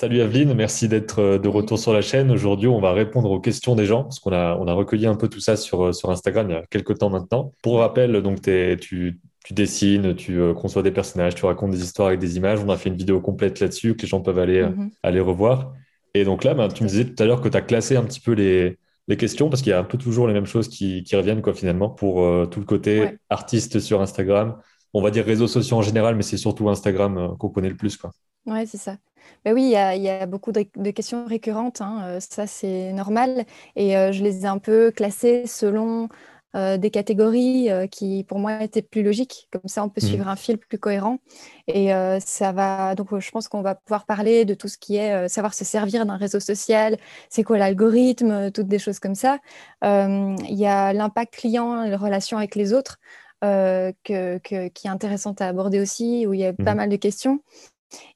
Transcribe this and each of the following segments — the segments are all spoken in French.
Salut Aveline, merci d'être euh, de retour sur la chaîne. Aujourd'hui, on va répondre aux questions des gens parce qu'on a, on a recueilli un peu tout ça sur, euh, sur Instagram il y a quelques temps maintenant. Pour rappel, donc tu, tu dessines, tu euh, conçois des personnages, tu racontes des histoires avec des images. On a fait une vidéo complète là-dessus que les gens peuvent aller, mhm. aller revoir. Et donc là, ben, tu me disais tout à l'heure que tu as classé un petit peu les, les questions parce qu'il y a un peu toujours les mêmes choses qui, qui reviennent quoi, finalement pour tout le côté artiste sur Instagram. On va dire réseaux sociaux en général, mais c'est surtout Instagram qu'on connaît le plus. Quoi. Ouais, c'est ça. Ben oui, il y a, beaucoup de, questions récurrentes, hein, euh, ça c'est normal. Et euh, je les ai un peu classées selon euh, des catégories qui pour moi étaient plus logiques. Comme ça, on peut mmh. suivre un fil plus cohérent. Et ça va. Donc, je pense qu'on va pouvoir parler de tout ce qui est savoir se servir d'un réseau social, c'est quoi l'algorithme, toutes des choses comme ça. Il y a l'impact client, les relations avec les autres. qui est intéressante à aborder aussi, où il y a pas mmh. mal de questions.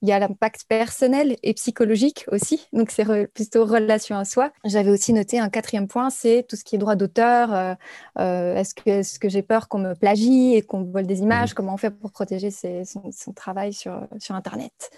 Il y a l'impact personnel et psychologique aussi, donc c'est plutôt relation à soi. J'avais aussi noté un quatrième point, c'est tout ce qui est droit d'auteur. Euh, euh, est-ce que, est que j'ai peur qu'on me plagie et qu'on vole des images? Mmh. Comment on fait pour protéger son, travail sur, sur Internet?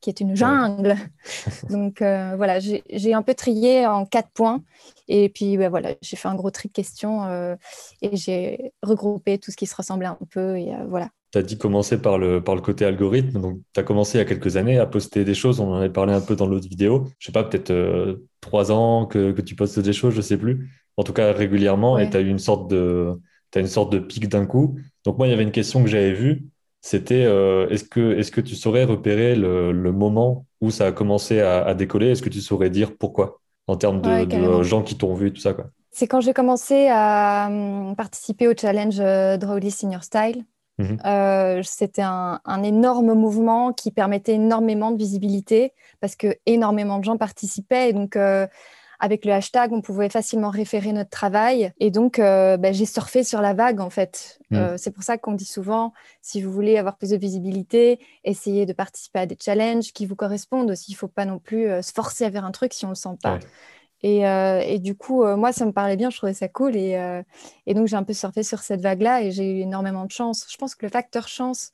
Qui est une jungle. Donc euh, voilà, j'ai un peu trié en quatre points. Et puis ben, voilà, j'ai fait un gros tri de questions et j'ai regroupé tout ce qui se ressemblait un peu. Et voilà, tu as dit commencer par le, par le côté algorithme. Donc, tu as commencé il y a quelques années à poster des choses. On en avait parlé un peu dans l'autre vidéo. Je sais pas, peut-être euh, trois ans que, que, tu postes des choses, je sais plus. En tout cas, régulièrement. Et tu as eu une sorte de, as une sorte de pic d'un coup. Donc, moi, il y avait une question que j'avais vue. C'était euh, est-ce que, est que tu saurais repérer le, le, moment où ça a commencé à, à décoller? Est-ce que tu saurais dire pourquoi? En termes de, de gens qui t'ont vu et tout ça quoi C'est quand j'ai commencé à hum, participer au challenge euh, Drawly Senior Style. Mhm. Euh, c'était un, énorme mouvement qui permettait énormément de visibilité parce que énormément de gens participaient. Et donc, euh, avec le hashtag, on pouvait facilement référer notre travail. Et donc, euh, bah, j'ai surfé sur la vague, en fait. Mhm. c'est pour ça qu'on dit souvent, si vous voulez avoir plus de visibilité, essayez de participer à des challenges qui vous correspondent aussi. Il ne faut pas non plus se forcer à faire un truc si on ne le sent pas. Euh, et, du coup, euh, moi, ça me parlait bien, je trouvais ça cool. Et, euh, donc, j'ai un peu surfé sur cette vague-là et j'ai eu énormément de chance. Je pense que le facteur chance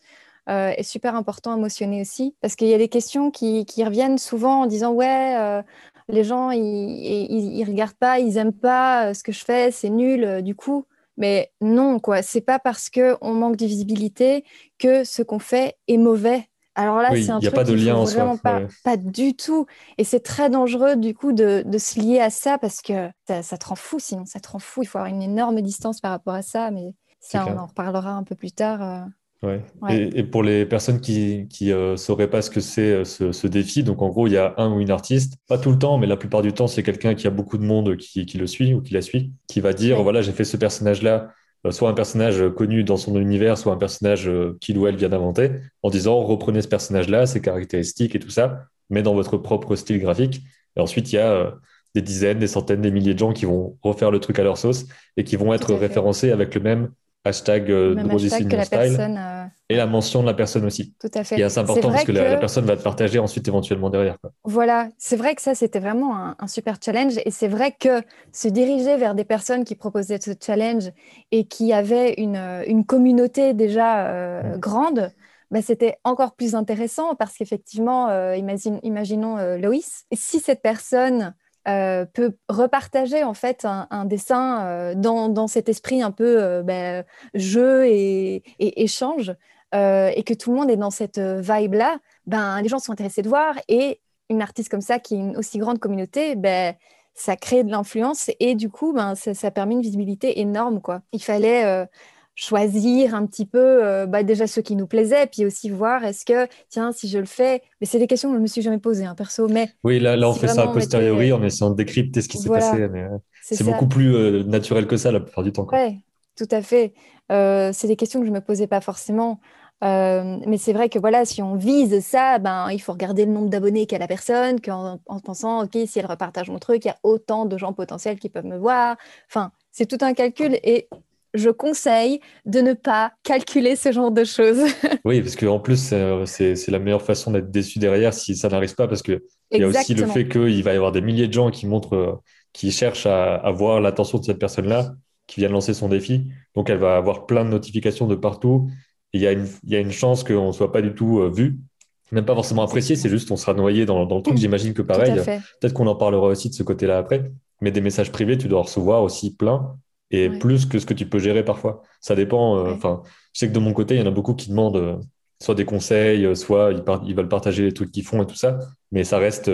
est super important à motionner aussi parce qu'il y a des questions qui, reviennent souvent en disant Ouais, les gens, ils ne regardent pas, ils n'aiment pas ce que je fais, c'est nul, du coup. Mais non, quoi. C'est pas parce qu'on manque de visibilité que ce qu'on fait est mauvais. Alors là, c'est un truc a pas de lien vraiment pas, pas du tout. Et c'est très dangereux du coup de, se lier à ça parce que ça, te rend fou. Sinon, ça te rend fou. Il faut avoir une énorme distance par rapport à ça. Mais ça, on en reparlera un peu plus tard. Ouais. Et, pour les personnes qui ne euh, sauraient pas ce que c'est euh, ce, défi, donc en gros, il y a un ou une artiste, pas tout le temps, mais la plupart du temps, c'est quelqu'un qui a beaucoup de monde qui, le suit ou qui la suit, qui va dire, voilà, j'ai fait ce personnage-là euh, soit un personnage connu dans son univers, soit un personnage qu'il ou elle vient d'inventer, en disant reprenez ce personnage-là, ses caractéristiques et tout ça, mais dans votre propre style graphique. Et ensuite, il y a euh, des dizaines, des centaines, des milliers de gens qui vont refaire le truc à leur sauce et qui vont être référencés avec le même hashtag euh, style euh, et la mention de la personne aussi. Tout à fait. Et c'est important parce que, la, personne va te partager ensuite éventuellement derrière. Voilà, c'est vrai que ça c'était vraiment un, super challenge et c'est vrai que se diriger vers des personnes qui proposaient ce challenge et qui avaient une, une communauté déjà euh, grande. Bah, c'était encore plus intéressant parce qu'effectivement, imagine, imaginons Loïs, si cette personne euh, peut repartager en fait un, dessin euh, dans, cet esprit un peu euh, ben, jeu et, échange et que tout le monde est dans cette vibe là, ben les gens sont intéressés de voir et une artiste comme ça qui a une aussi grande communauté, ben ça crée de l'influence et du coup ben ça, ça, permet une visibilité énorme quoi. Il fallait choisir un petit peu euh, bah, déjà ceux qui nous plaisaient, puis aussi voir est-ce que, tiens, si je le fais, mais c'est des questions que je ne me suis jamais posées, hein, perso. Mais oui, là, là on fait ça a posteriori en essayant de décrypter ce qui s'est passé. Euh, c'est beaucoup plus euh, naturel que ça la plupart du temps. Oui, tout à fait. c'est des questions que je ne me posais pas forcément. mais c'est vrai que voilà, si on vise ça, ben, il faut regarder le nombre d'abonnés qu'a la personne, qu'en en pensant, OK, si elle repartage mon truc, il y a autant de gens potentiels qui peuvent me voir. Enfin, c'est tout un calcul et je conseille de ne pas calculer ce genre de choses. oui, parce qu'en plus, c'est la meilleure façon d'être déçu derrière si ça n'arrive pas, parce qu'il y a aussi le fait qu'il va y avoir des milliers de gens qui montrent, qui cherchent à avoir l'attention de cette personne-là, qui vient de lancer son défi. Donc, elle va avoir plein de notifications de partout. Il y, a une, il y a une chance qu'on ne soit pas du tout euh, vu. même pas forcément apprécié, c'est juste on sera noyé dans, le truc. J'imagine que pareil, peut-être qu'on en parlera aussi de ce côté-là après, mais des messages privés, tu dois recevoir aussi plein et plus que ce que tu peux gérer parfois. Ça dépend. Euh, enfin, je sais que de mon côté, il y en a beaucoup qui demandent euh, soit des conseils, euh, soit ils, ils, veulent partager les trucs qu'ils font et tout ça, mais ça reste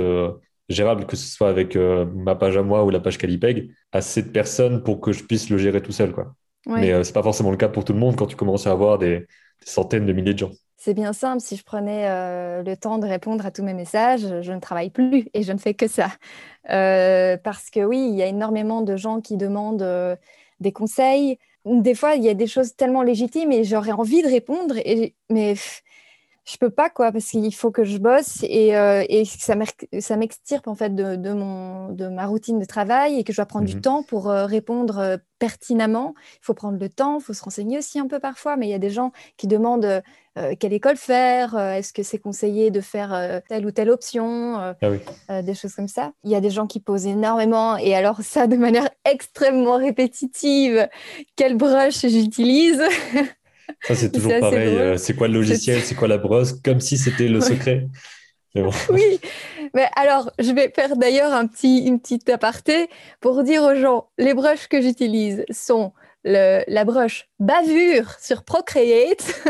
gérable, que ce soit avec ma page à moi ou la page Calipeg, assez de personnes pour que je puisse le gérer tout seul. Quoi. Mais c'est pas forcément le cas pour tout le monde quand tu commences à avoir des centaines de milliers de gens. C'est bien simple, si je prenais euh, le temps de répondre à tous mes messages, je ne travaille plus et je ne fais que ça. Euh, parce que oui, il y a énormément de gens qui demandent euh, des conseils. Des fois, il y a des choses tellement légitimes et j'aurais envie de répondre, et, mais je peux pas quoi parce qu'il faut que je bosse et, euh, et ça m'extirpe en fait de, de, mon, de ma routine de travail et que je dois prendre du mhm. temps pour euh, répondre euh, pertinemment. Il faut prendre le temps, il faut se renseigner aussi un peu parfois, mais il y a des gens qui demandent quelle école faire, est-ce que c'est conseillé de faire telle ou telle option, ah des choses comme ça. Il y a des gens qui posent énormément et alors ça de manière extrêmement répétitive, quel brush j'utilise? Ça, c'est toujours pareil. Euh, c'est quoi le logiciel C'est quoi la brosse Comme si c'était le secret. oui, mais alors je vais faire d'ailleurs un petit, une petite aparté pour dire aux gens les brushes que j'utilise sont le, la brush bavure sur Procreate.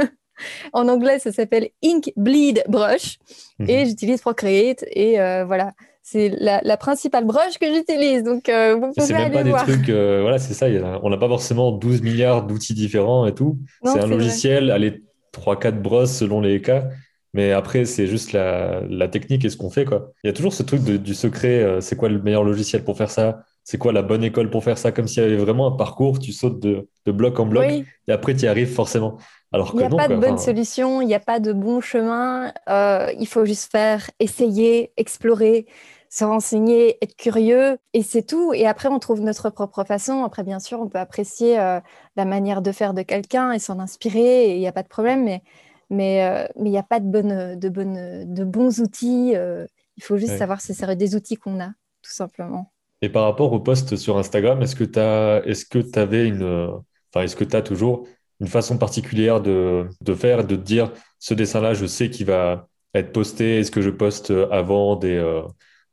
en anglais, ça s'appelle Ink Bleed Brush. Et mhm. j'utilise Procreate. Et euh, voilà, c'est la, principale broche que j'utilise. Donc, euh, vous pouvez aller pas voir. Des trucs, euh, voilà, c'est ça. on n'a pas forcément 12 milliards d'outils différents et tout. C'est un logiciel, allez, 3-4 brosses selon les cas. Mais après, c'est juste la, technique et ce qu'on fait. Quoi. Il y a toujours ce truc du secret. Euh, c'est quoi le meilleur logiciel pour faire ça? C'est quoi la bonne école pour faire ça? Comme s'il y avait vraiment un parcours, tu sautes de, bloc en bloc et après, tu y arrives forcément. Alors il n'y a pas de bonne solution, il n'y a pas de bon chemin. il faut juste faire, essayer, explorer se renseigner, être curieux, et c'est tout. Et après, on trouve notre propre façon. Après, bien sûr, on peut apprécier euh, la manière de faire de quelqu'un et s'en inspirer, et il n'y a pas de problème, mais mais euh, mais il n'y a pas de, bons outils. Euh, il faut juste savoir si c'est des outils qu'on a, tout simplement. Et par rapport au post sur Instagram, est-ce que tu est-ce que avais une, enfin, est-ce que tu as toujours une façon particulière de, de faire, de dire ce dessin-là, je sais qu'il va être posté, est-ce que je poste avant des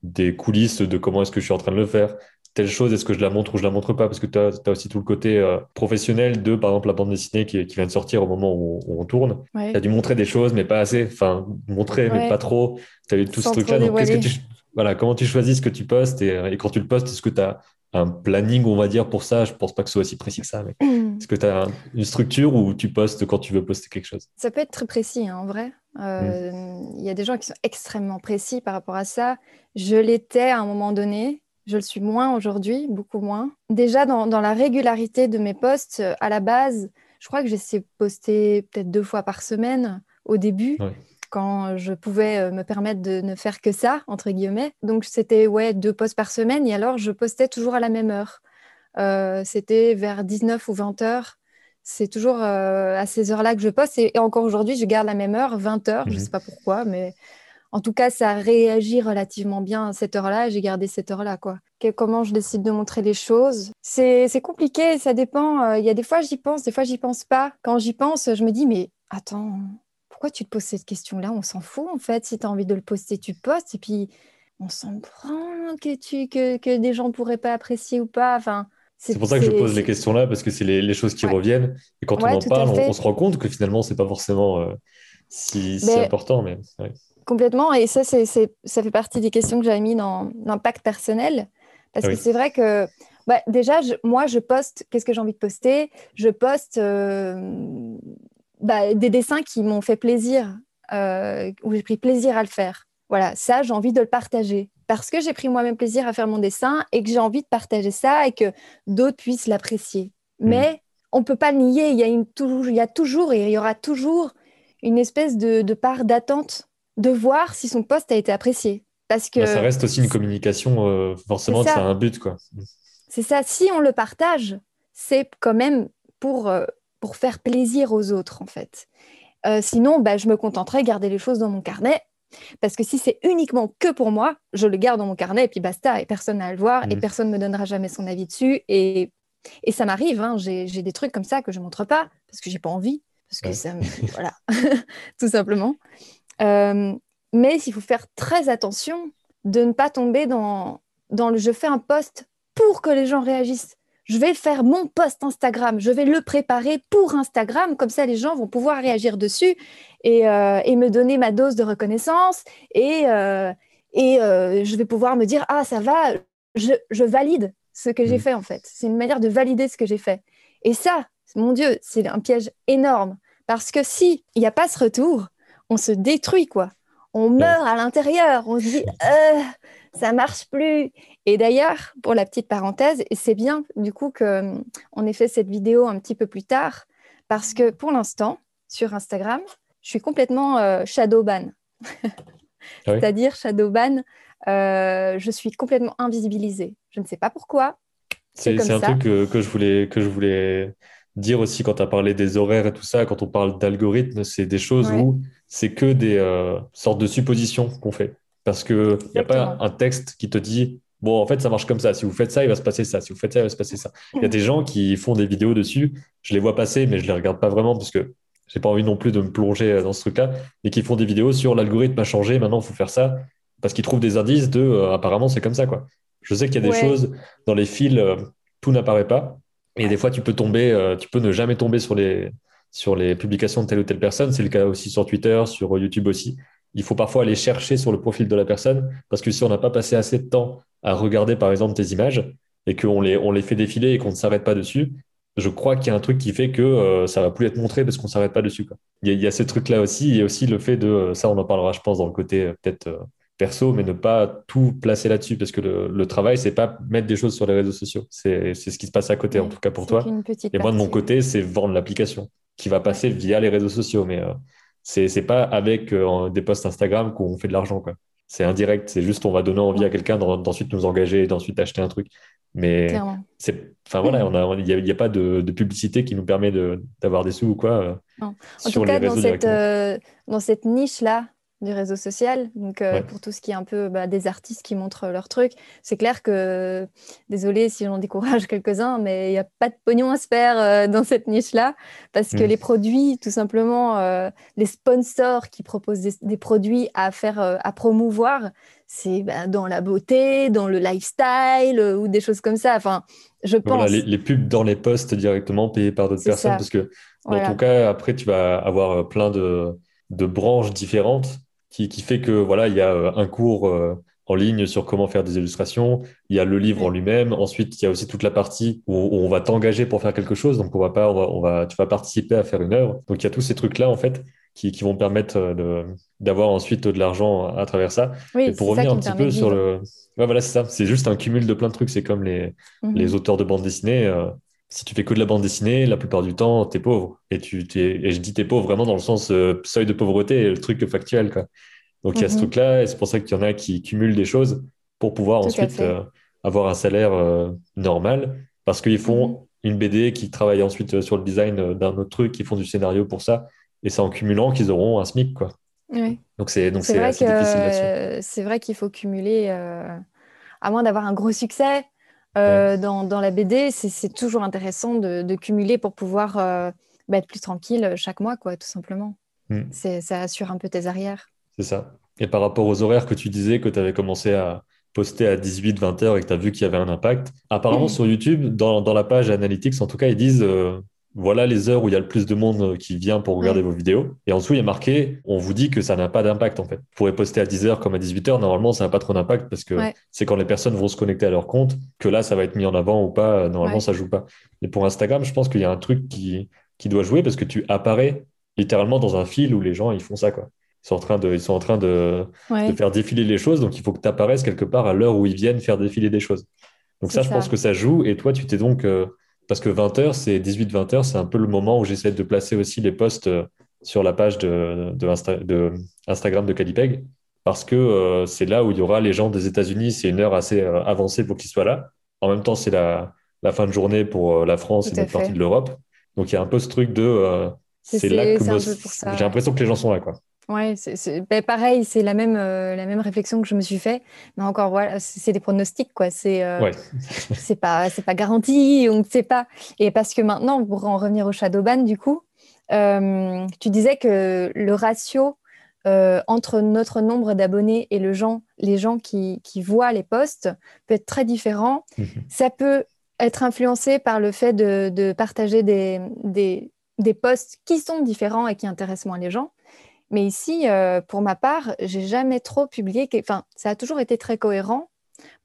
des coulisses de comment est-ce que je suis en train de le faire? Telle chose, est-ce que je la montre ou je la montre pas? Parce que tu as, aussi tout le côté euh, professionnel de, par exemple, la bande dessinée qui, vient de sortir au moment où, on tourne. Tu as dû montrer des choses, mais pas assez. Enfin, montrer, mais pas trop. Tu as eu tout ce truc-là. Donc, qu'est-ce que tu, voilà, comment tu choisis ce que tu postes et, quand tu le postes, est-ce que tu as un planning, on va dire, pour ça? Je pense pas que ce soit aussi précis que ça. Mais est-ce que tu as une structure où tu postes quand tu veux poster quelque chose? Ça peut être très précis, hein, en vrai. Euh, mm. Il y a des gens qui sont extrêmement précis par rapport à ça. Je l'étais à un moment donné. Je le suis moins aujourd'hui, beaucoup moins. Déjà, dans, la régularité de mes posts, euh, à la base, je crois que j'essayais de poster peut-être deux fois par semaine au début. quand je pouvais euh, me permettre de ne faire que ça, entre guillemets. Donc, c'était ouais, deux posts par semaine et alors je postais toujours à la même heure. C'était vers 19 ou 20 heures c'est toujours euh, à ces heures-là que je poste. Et, encore aujourd'hui, je garde la même heure, 20 heures. Je ne mhm. sais pas pourquoi, mais en tout cas, ça réagit relativement bien à cette heure-là. J'ai gardé cette heure-là. quoi. comment je décide de montrer les choses? C'est compliqué, ça dépend. Euh, il y a des fois, j'y pense, des fois, j'y pense pas. Quand j'y pense, je me dis, mais attends, pourquoi tu te poses cette question-là? On s'en fout, en fait. Si tu as envie de le poster, tu postes. Et puis, on s'en prend que, tu, que, que des gens pourraient pas apprécier ou pas. Enfin, c'est pour ça que je pose les questions là, parce que c'est les, choses qui reviennent. Et quand on en parle, on, se rend compte que finalement, c'est pas forcément euh, si, important. Mais, Complètement. Et ça, c'est, ça fait partie des questions que j'avais mis dans l'impact personnel. Parce que c'est vrai que bah, déjà, moi, je poste, qu'est-ce que j'ai envie de poster? Je poste euh, bah, des dessins qui m'ont fait plaisir, euh, où j'ai pris plaisir à le faire. Voilà, ça, j'ai envie de le partager parce que j'ai pris moi-même plaisir à faire mon dessin et que j'ai envie de partager ça et que d'autres puissent l'apprécier. Mm. Mais on ne peut pas le nier, il y, a une, toujours, il y a toujours et il y aura toujours une espèce de, part d'attente de voir si son poste a été apprécié. Parce que bah, ça reste aussi une communication, euh, forcément, ça a un but. quoi. C'est ça, si on le partage, c'est quand même pour, euh, pour faire plaisir aux autres, en fait. Euh, sinon, bah, je me contenterai de garder les choses dans mon carnet parce que si c'est uniquement que pour moi, je le garde dans mon carnet et puis basta, et personne n'a à le voir, et mmh. personne ne me donnera jamais son avis dessus. Et, et ça m'arrive, hein, j'ai des trucs comme ça que je ne montre pas, parce que j'ai pas envie, parce que ça me... voilà, tout simplement. mais il faut faire très attention de ne pas tomber dans, dans le je fais un post pour que les gens réagissent. Je vais faire mon post Instagram, je vais le préparer pour Instagram, comme ça les gens vont pouvoir réagir dessus et, et me donner ma dose de reconnaissance et, et euh, je vais pouvoir me dire ah ça va, je, valide ce que j'ai mm. fait en fait. C'est une manière de valider ce que j'ai fait. Et ça, mon Dieu, c'est un piège énorme parce que si il n'y a pas ce retour, on se détruit quoi. On meurt à l'intérieur. On se dit euh, ça marche plus. Et d'ailleurs, pour la petite parenthèse, c'est bien du coup que on ait fait cette vidéo un petit peu plus tard parce que pour l'instant sur Instagram, je suis complètement euh, shadow ban. Ah c'est-à-dire Shadowban, euh, je suis complètement invisibilisée. Je ne sais pas pourquoi. C'est un truc que, je voulais, que je voulais dire aussi quand tu as parlé des horaires et tout ça, quand on parle d'algorithmes, c'est des choses où c'est que des euh, sortes de suppositions qu'on fait. Parce qu'il n'y a pas un texte qui te dit Bon, en fait, ça marche comme ça. Si vous faites ça, il va se passer ça. Si vous faites ça, il va se passer ça. Il y a des gens qui font des vidéos dessus. Je les vois passer, mais je les regarde pas vraiment parce que j'ai pas envie non plus de me plonger euh, dans ce truc-là, et qui font des vidéos sur l'algorithme a changé, maintenant il faut faire ça, parce qu'ils trouvent des indices de euh, apparemment c'est comme ça. quoi. Je sais qu'il y a des choses dans les fils, euh, tout n'apparaît pas, et des fois tu peux tomber, tu peux ne jamais tomber sur les, sur les publications de telle ou telle personne, c'est le cas aussi sur Twitter, sur YouTube aussi. Il faut parfois aller chercher sur le profil de la personne, parce que si on n'a pas passé assez de temps à regarder par exemple tes images, et qu'on les, on les fait défiler et qu'on ne s'arrête pas dessus, je crois qu'il y a un truc qui fait que euh, ça va plus être montré parce qu'on s'arrête pas dessus. Il, y a, ce truc-là aussi, et aussi le fait de, euh, ça on en parlera je pense dans le côté euh, peut-être perso, mais ne pas tout placer là-dessus parce que le, le travail, c'est pas mettre des choses sur les réseaux sociaux, c'est ce qui se passe à côté en tout cas pour toi. Et moi de mon côté, c'est vendre l'application qui va passer via les réseaux sociaux, mais ce c'est pas avec des posts Instagram qu'on fait de l'argent. C'est indirect, c'est juste on va donner envie à quelqu'un d'ensuite nous engager et d'ensuite acheter un truc. Mais c'est, enfin voilà, il n'y a, a, pas de, de, publicité qui nous permet d'avoir des sous ou quoi. Euh, en tout cas, dans cette, euh, dans cette niche-là, du réseau social. Donc, euh, pour tout ce qui est un peu bah, des artistes qui montrent leur truc, c'est clair que, désolé si j'en décourage quelques-uns, mais il n'y a pas de pognon à se faire euh, dans cette niche-là, parce que mm. les produits, tout simplement, euh, les sponsors qui proposent des, produits à faire, à promouvoir, c'est bah, dans la beauté, dans le lifestyle ou des choses comme ça. Enfin, je pense. les, pubs dans les posts directement payés par d'autres personnes, parce que dans ton cas, après, tu vas avoir plein de de branches différentes qui, fait que voilà, il y a euh, un cours euh, en ligne sur comment faire des illustrations. Il y a le livre en lui-même. Ensuite, il y a aussi toute la partie où, on va t'engager pour faire quelque chose. Donc, on va pas, on va, tu vas participer à faire une œuvre. Donc, il y a tous ces trucs-là, en fait, qui, vont permettre euh, d'avoir ensuite de l'argent à travers ça. et pour revenir un petit peu sur le. voilà, c'est ça. C'est juste un cumul de plein de trucs. C'est comme les, mhm. les auteurs de bande dessinée si tu fais que de la bande dessinée, la plupart du temps, tu es pauvre. Et, tu, et je dis t'es pauvre vraiment dans le sens euh, seuil de pauvreté, le truc factuel. Quoi. Donc il y a ce mhm. truc-là, et c'est pour ça qu'il y en a qui cumulent des choses pour pouvoir ensuite euh, avoir un salaire euh, normal, parce qu'ils font mhm. une BD, qui travaillent ensuite sur le design d'un autre truc, qui font du scénario pour ça, et c'est en cumulant qu'ils auront un SMIC. Quoi. Donc c'est donc c'est assez difficile C'est vrai qu'il faut cumuler, à moins d'avoir un gros succès. Euh, dans, dans, la BD, c'est toujours intéressant de, de, cumuler pour pouvoir euh, bah, être plus tranquille chaque mois, quoi, tout simplement. Hmm. Ça assure un peu tes arrières. C'est ça. Et par rapport aux horaires que tu disais, que tu avais commencé à poster à 18-20 heures et que tu as vu qu'il y avait un impact, apparemment sur YouTube, dans, dans, la page Analytics, en tout cas, ils disent euh, voilà les heures où il y a le plus de monde qui vient pour regarder vos vidéos. Et en dessous, il y a marqué, on vous dit que ça n'a pas d'impact en fait. Vous pourrez poster à 10h comme à 18h, normalement, ça n'a pas trop d'impact parce que c'est quand les personnes vont se connecter à leur compte que là, ça va être mis en avant ou pas. Normalement, ça joue pas. Et pour Instagram, je pense qu'il y a un truc qui, qui doit jouer parce que tu apparais littéralement dans un fil où les gens, ils font ça quoi. Ils sont en train de, ils sont en train de, de faire défiler les choses, donc il faut que tu apparaisses quelque part à l'heure où ils viennent faire défiler des choses. Donc ça, je pense que ça joue. Et toi, tu t'es donc... Euh, parce que 20h, c'est 18-20h, c'est un peu le moment où j'essaie de placer aussi les posts euh, sur la page de, de, Instagram de Calipeg, parce que euh, c'est là où il y aura les gens des États-Unis, c'est une heure assez euh, avancée pour qu'ils soient là. En même temps, c'est la, la, fin de journée pour la France et une partie de l'Europe. Donc il y a un peu ce truc de... c'est là que j'ai l'impression que les gens sont là. Quoi. Ouais, c'est ben, pareil, c'est la même, euh, la même réflexion que je me suis fait. Mais encore, voilà, c'est des pronostics, quoi. C'est euh, c'est pas, pas garanti, on ne sait pas. Et parce que maintenant, pour en revenir au Shadowban, du coup, euh, tu disais que le ratio entre notre nombre d'abonnés et le gens, les gens qui, voient les posts peut être très différent. Mhm. Ça peut être influencé par le fait de, partager des, des, des, posts qui sont différents et qui intéressent moins les gens. Mais ici, pour ma part, j'ai jamais trop publié. Enfin, ça a toujours été très cohérent.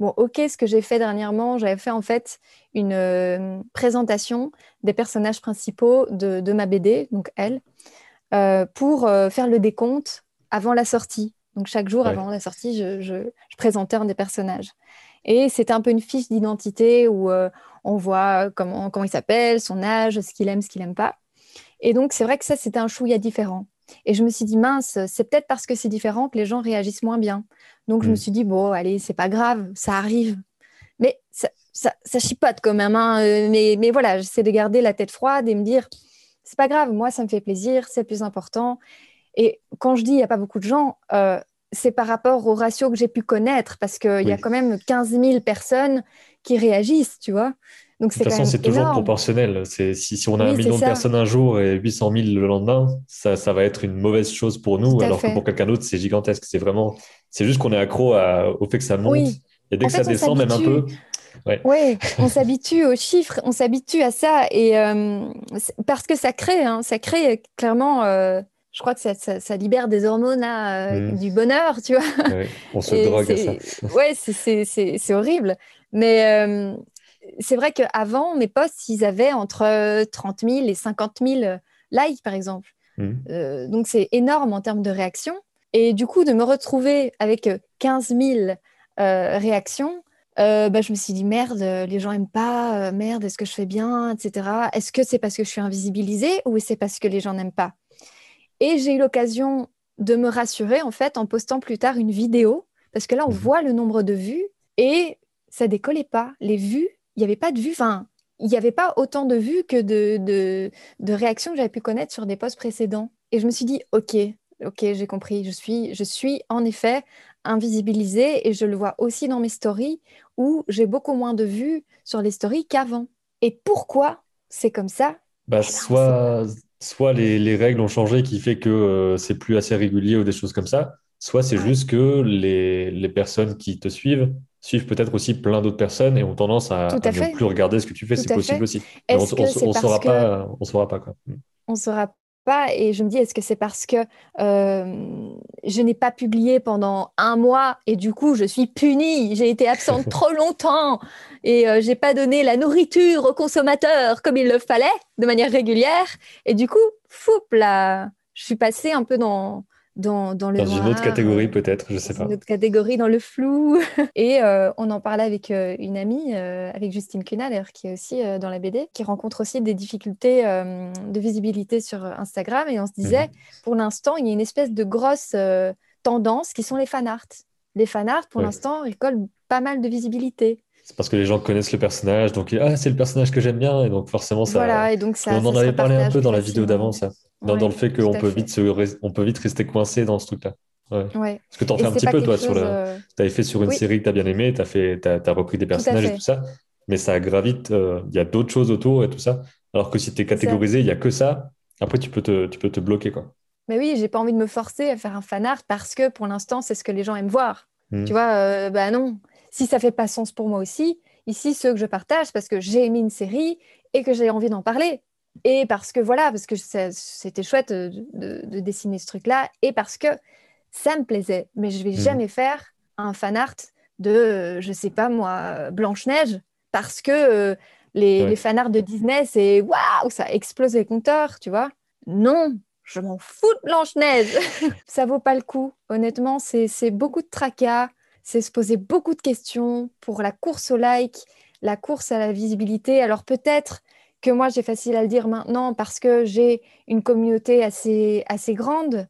Bon, ok, ce que j'ai fait dernièrement, j'avais fait en fait une euh, présentation des personnages principaux de, ma BD, donc elle, euh, pour euh, faire le décompte avant la sortie. Donc chaque jour avant la sortie, je, présentais un des personnages. Et c'était un peu une fiche d'identité où on voit comment, comment il s'appelle, son âge, ce qu'il aime, ce qu'il n'aime pas. Et donc c'est vrai que ça, c'était un chouïa différent. Et je me suis dit, mince, c'est peut-être parce que c'est différent que les gens réagissent moins bien. Donc, je me mm. suis dit, bon, allez, c'est pas grave, ça arrive. Mais ça, ça, chipote quand même. Hein, euh, mais, mais voilà, j'essaie de garder la tête froide et me dire, c'est pas grave, moi, ça me fait plaisir, c'est plus important. Et quand je dis, il n'y a pas beaucoup de gens, euh, c'est par rapport au ratio que j'ai pu connaître, parce qu'il y a quand même 15 000 personnes qui réagissent, tu vois. Donc, de toute façon, c'est toujours proportionnel. Si, si on a un million de personnes un jour et 800 000 le lendemain, ça, ça va être une mauvaise chose pour nous, alors que pour quelqu'un d'autre, c'est gigantesque. C'est vraiment, c'est juste qu'on est accro au fait que ça monte. Et dès que ça descend, même un peu. Oui, on s'habitue aux chiffres, on s'habitue à ça. Et euh, parce que ça crée, hein, ça crée clairement. Euh, je crois que ça, ça, libère des hormones euh, mm. du bonheur, tu vois. on se drogue à ça. ouais, c'est horrible. Mais c'est vrai qu'avant, mes posts, ils avaient entre 30 000 et 50 000 likes, par exemple. Mmh. Euh, donc, c'est énorme en termes de réactions. Et du coup, de me retrouver avec 15 000 euh, réactions, euh, bah, je me suis dit, merde, les gens n'aiment pas, merde, est-ce que je fais bien, etc. Est-ce que c'est parce que je suis invisibilisée ou c'est parce que les gens n'aiment pas? Et j'ai eu l'occasion de me rassurer, en fait, en postant plus tard une vidéo, parce que là, on mmh. voit le nombre de vues et ça décollait pas. Les vues il n'y avait pas de vues, enfin, il n'y avait pas autant de vues que de, de, réactions que j'avais pu connaître sur des posts précédents. Et je me suis dit, OK, OK, j'ai compris. Je suis, je suis en effet invisibilisée et je le vois aussi dans mes stories où j'ai beaucoup moins de vues sur les stories qu'avant. Et pourquoi c'est comme ça? Bah, eh ben, soit, soit les, les, règles ont changé qui fait que euh, c'est plus assez régulier ou des choses comme ça, soit c'est juste que les, les personnes qui te suivent suivent peut-être aussi plein d'autres personnes et ont tendance à, ne plus regarder ce que tu fais, c'est possible aussi. on ne saura, pas, on saura pas. Quoi. Mm. On saura pas et je me dis, est-ce que c'est parce que euh, je n'ai pas publié pendant un mois et du coup je suis punie, j'ai été absente trop longtemps et euh, j'ai pas donné la nourriture aux consommateurs comme il le fallait de manière régulière et du coup, fou, là, je suis passée un peu dans dans, dans le Dans une autre catégorie peut-être, je sais pas. Une autre catégorie dans le flou. Et euh, on en parlait avec euh, une amie, euh, avec Justine Cunal, qui est aussi dans la BD, qui rencontre aussi des difficultés de visibilité sur Instagram. Et on se disait, mhm. pour l'instant, il y a une espèce de grosse tendance qui sont les fan art. Les fan art, pour l'instant, ils collent pas mal de visibilité. C'est parce que les gens connaissent le personnage, donc ah, c'est le personnage que j'aime bien, et donc forcément ça. Voilà, et donc ça. On en avait parlé un peu dans la vidéo d'avant, ça dans, le fait qu'on peut, vite on peut vite rester coincé dans ce truc-là. Ouais. Parce que tu en fais un petit peu, toi, sur le... Euh, tu avais fait sur une série que tu as bien aimée, tu as, fait... as, repris des personnages et tout ça, mais ça gravite, euh, il y a d'autres choses autour et tout ça. Alors que si tu es catégorisé, il n'y a que ça, après tu peux te, tu peux te bloquer. Quoi. Mais oui, j'ai pas envie de me forcer à faire un fan art parce que pour l'instant, c'est ce que les gens aiment voir. Hmm. Tu vois, euh, bah non. Si ça fait pas sens pour moi aussi, ici, ceux que je partage, parce que j'ai aimé une série et que j'ai envie d'en parler et parce que voilà, parce que c'était chouette de, dessiner ce truc-là, et parce que ça me plaisait. Mais je vais mhm. jamais faire un fan art de, je sais pas moi, Blanche-Neige, parce que euh, les, les fan art de Disney, c'est waouh, ça explose les compteurs, tu vois. Non, je m'en fous de Blanche-Neige. ça vaut pas le coup. Honnêtement, c'est beaucoup de tracas, c'est se poser beaucoup de questions pour la course au like, la course à la visibilité. Alors peut-être que moi j'ai facile à le dire maintenant parce que j'ai une communauté assez, assez grande.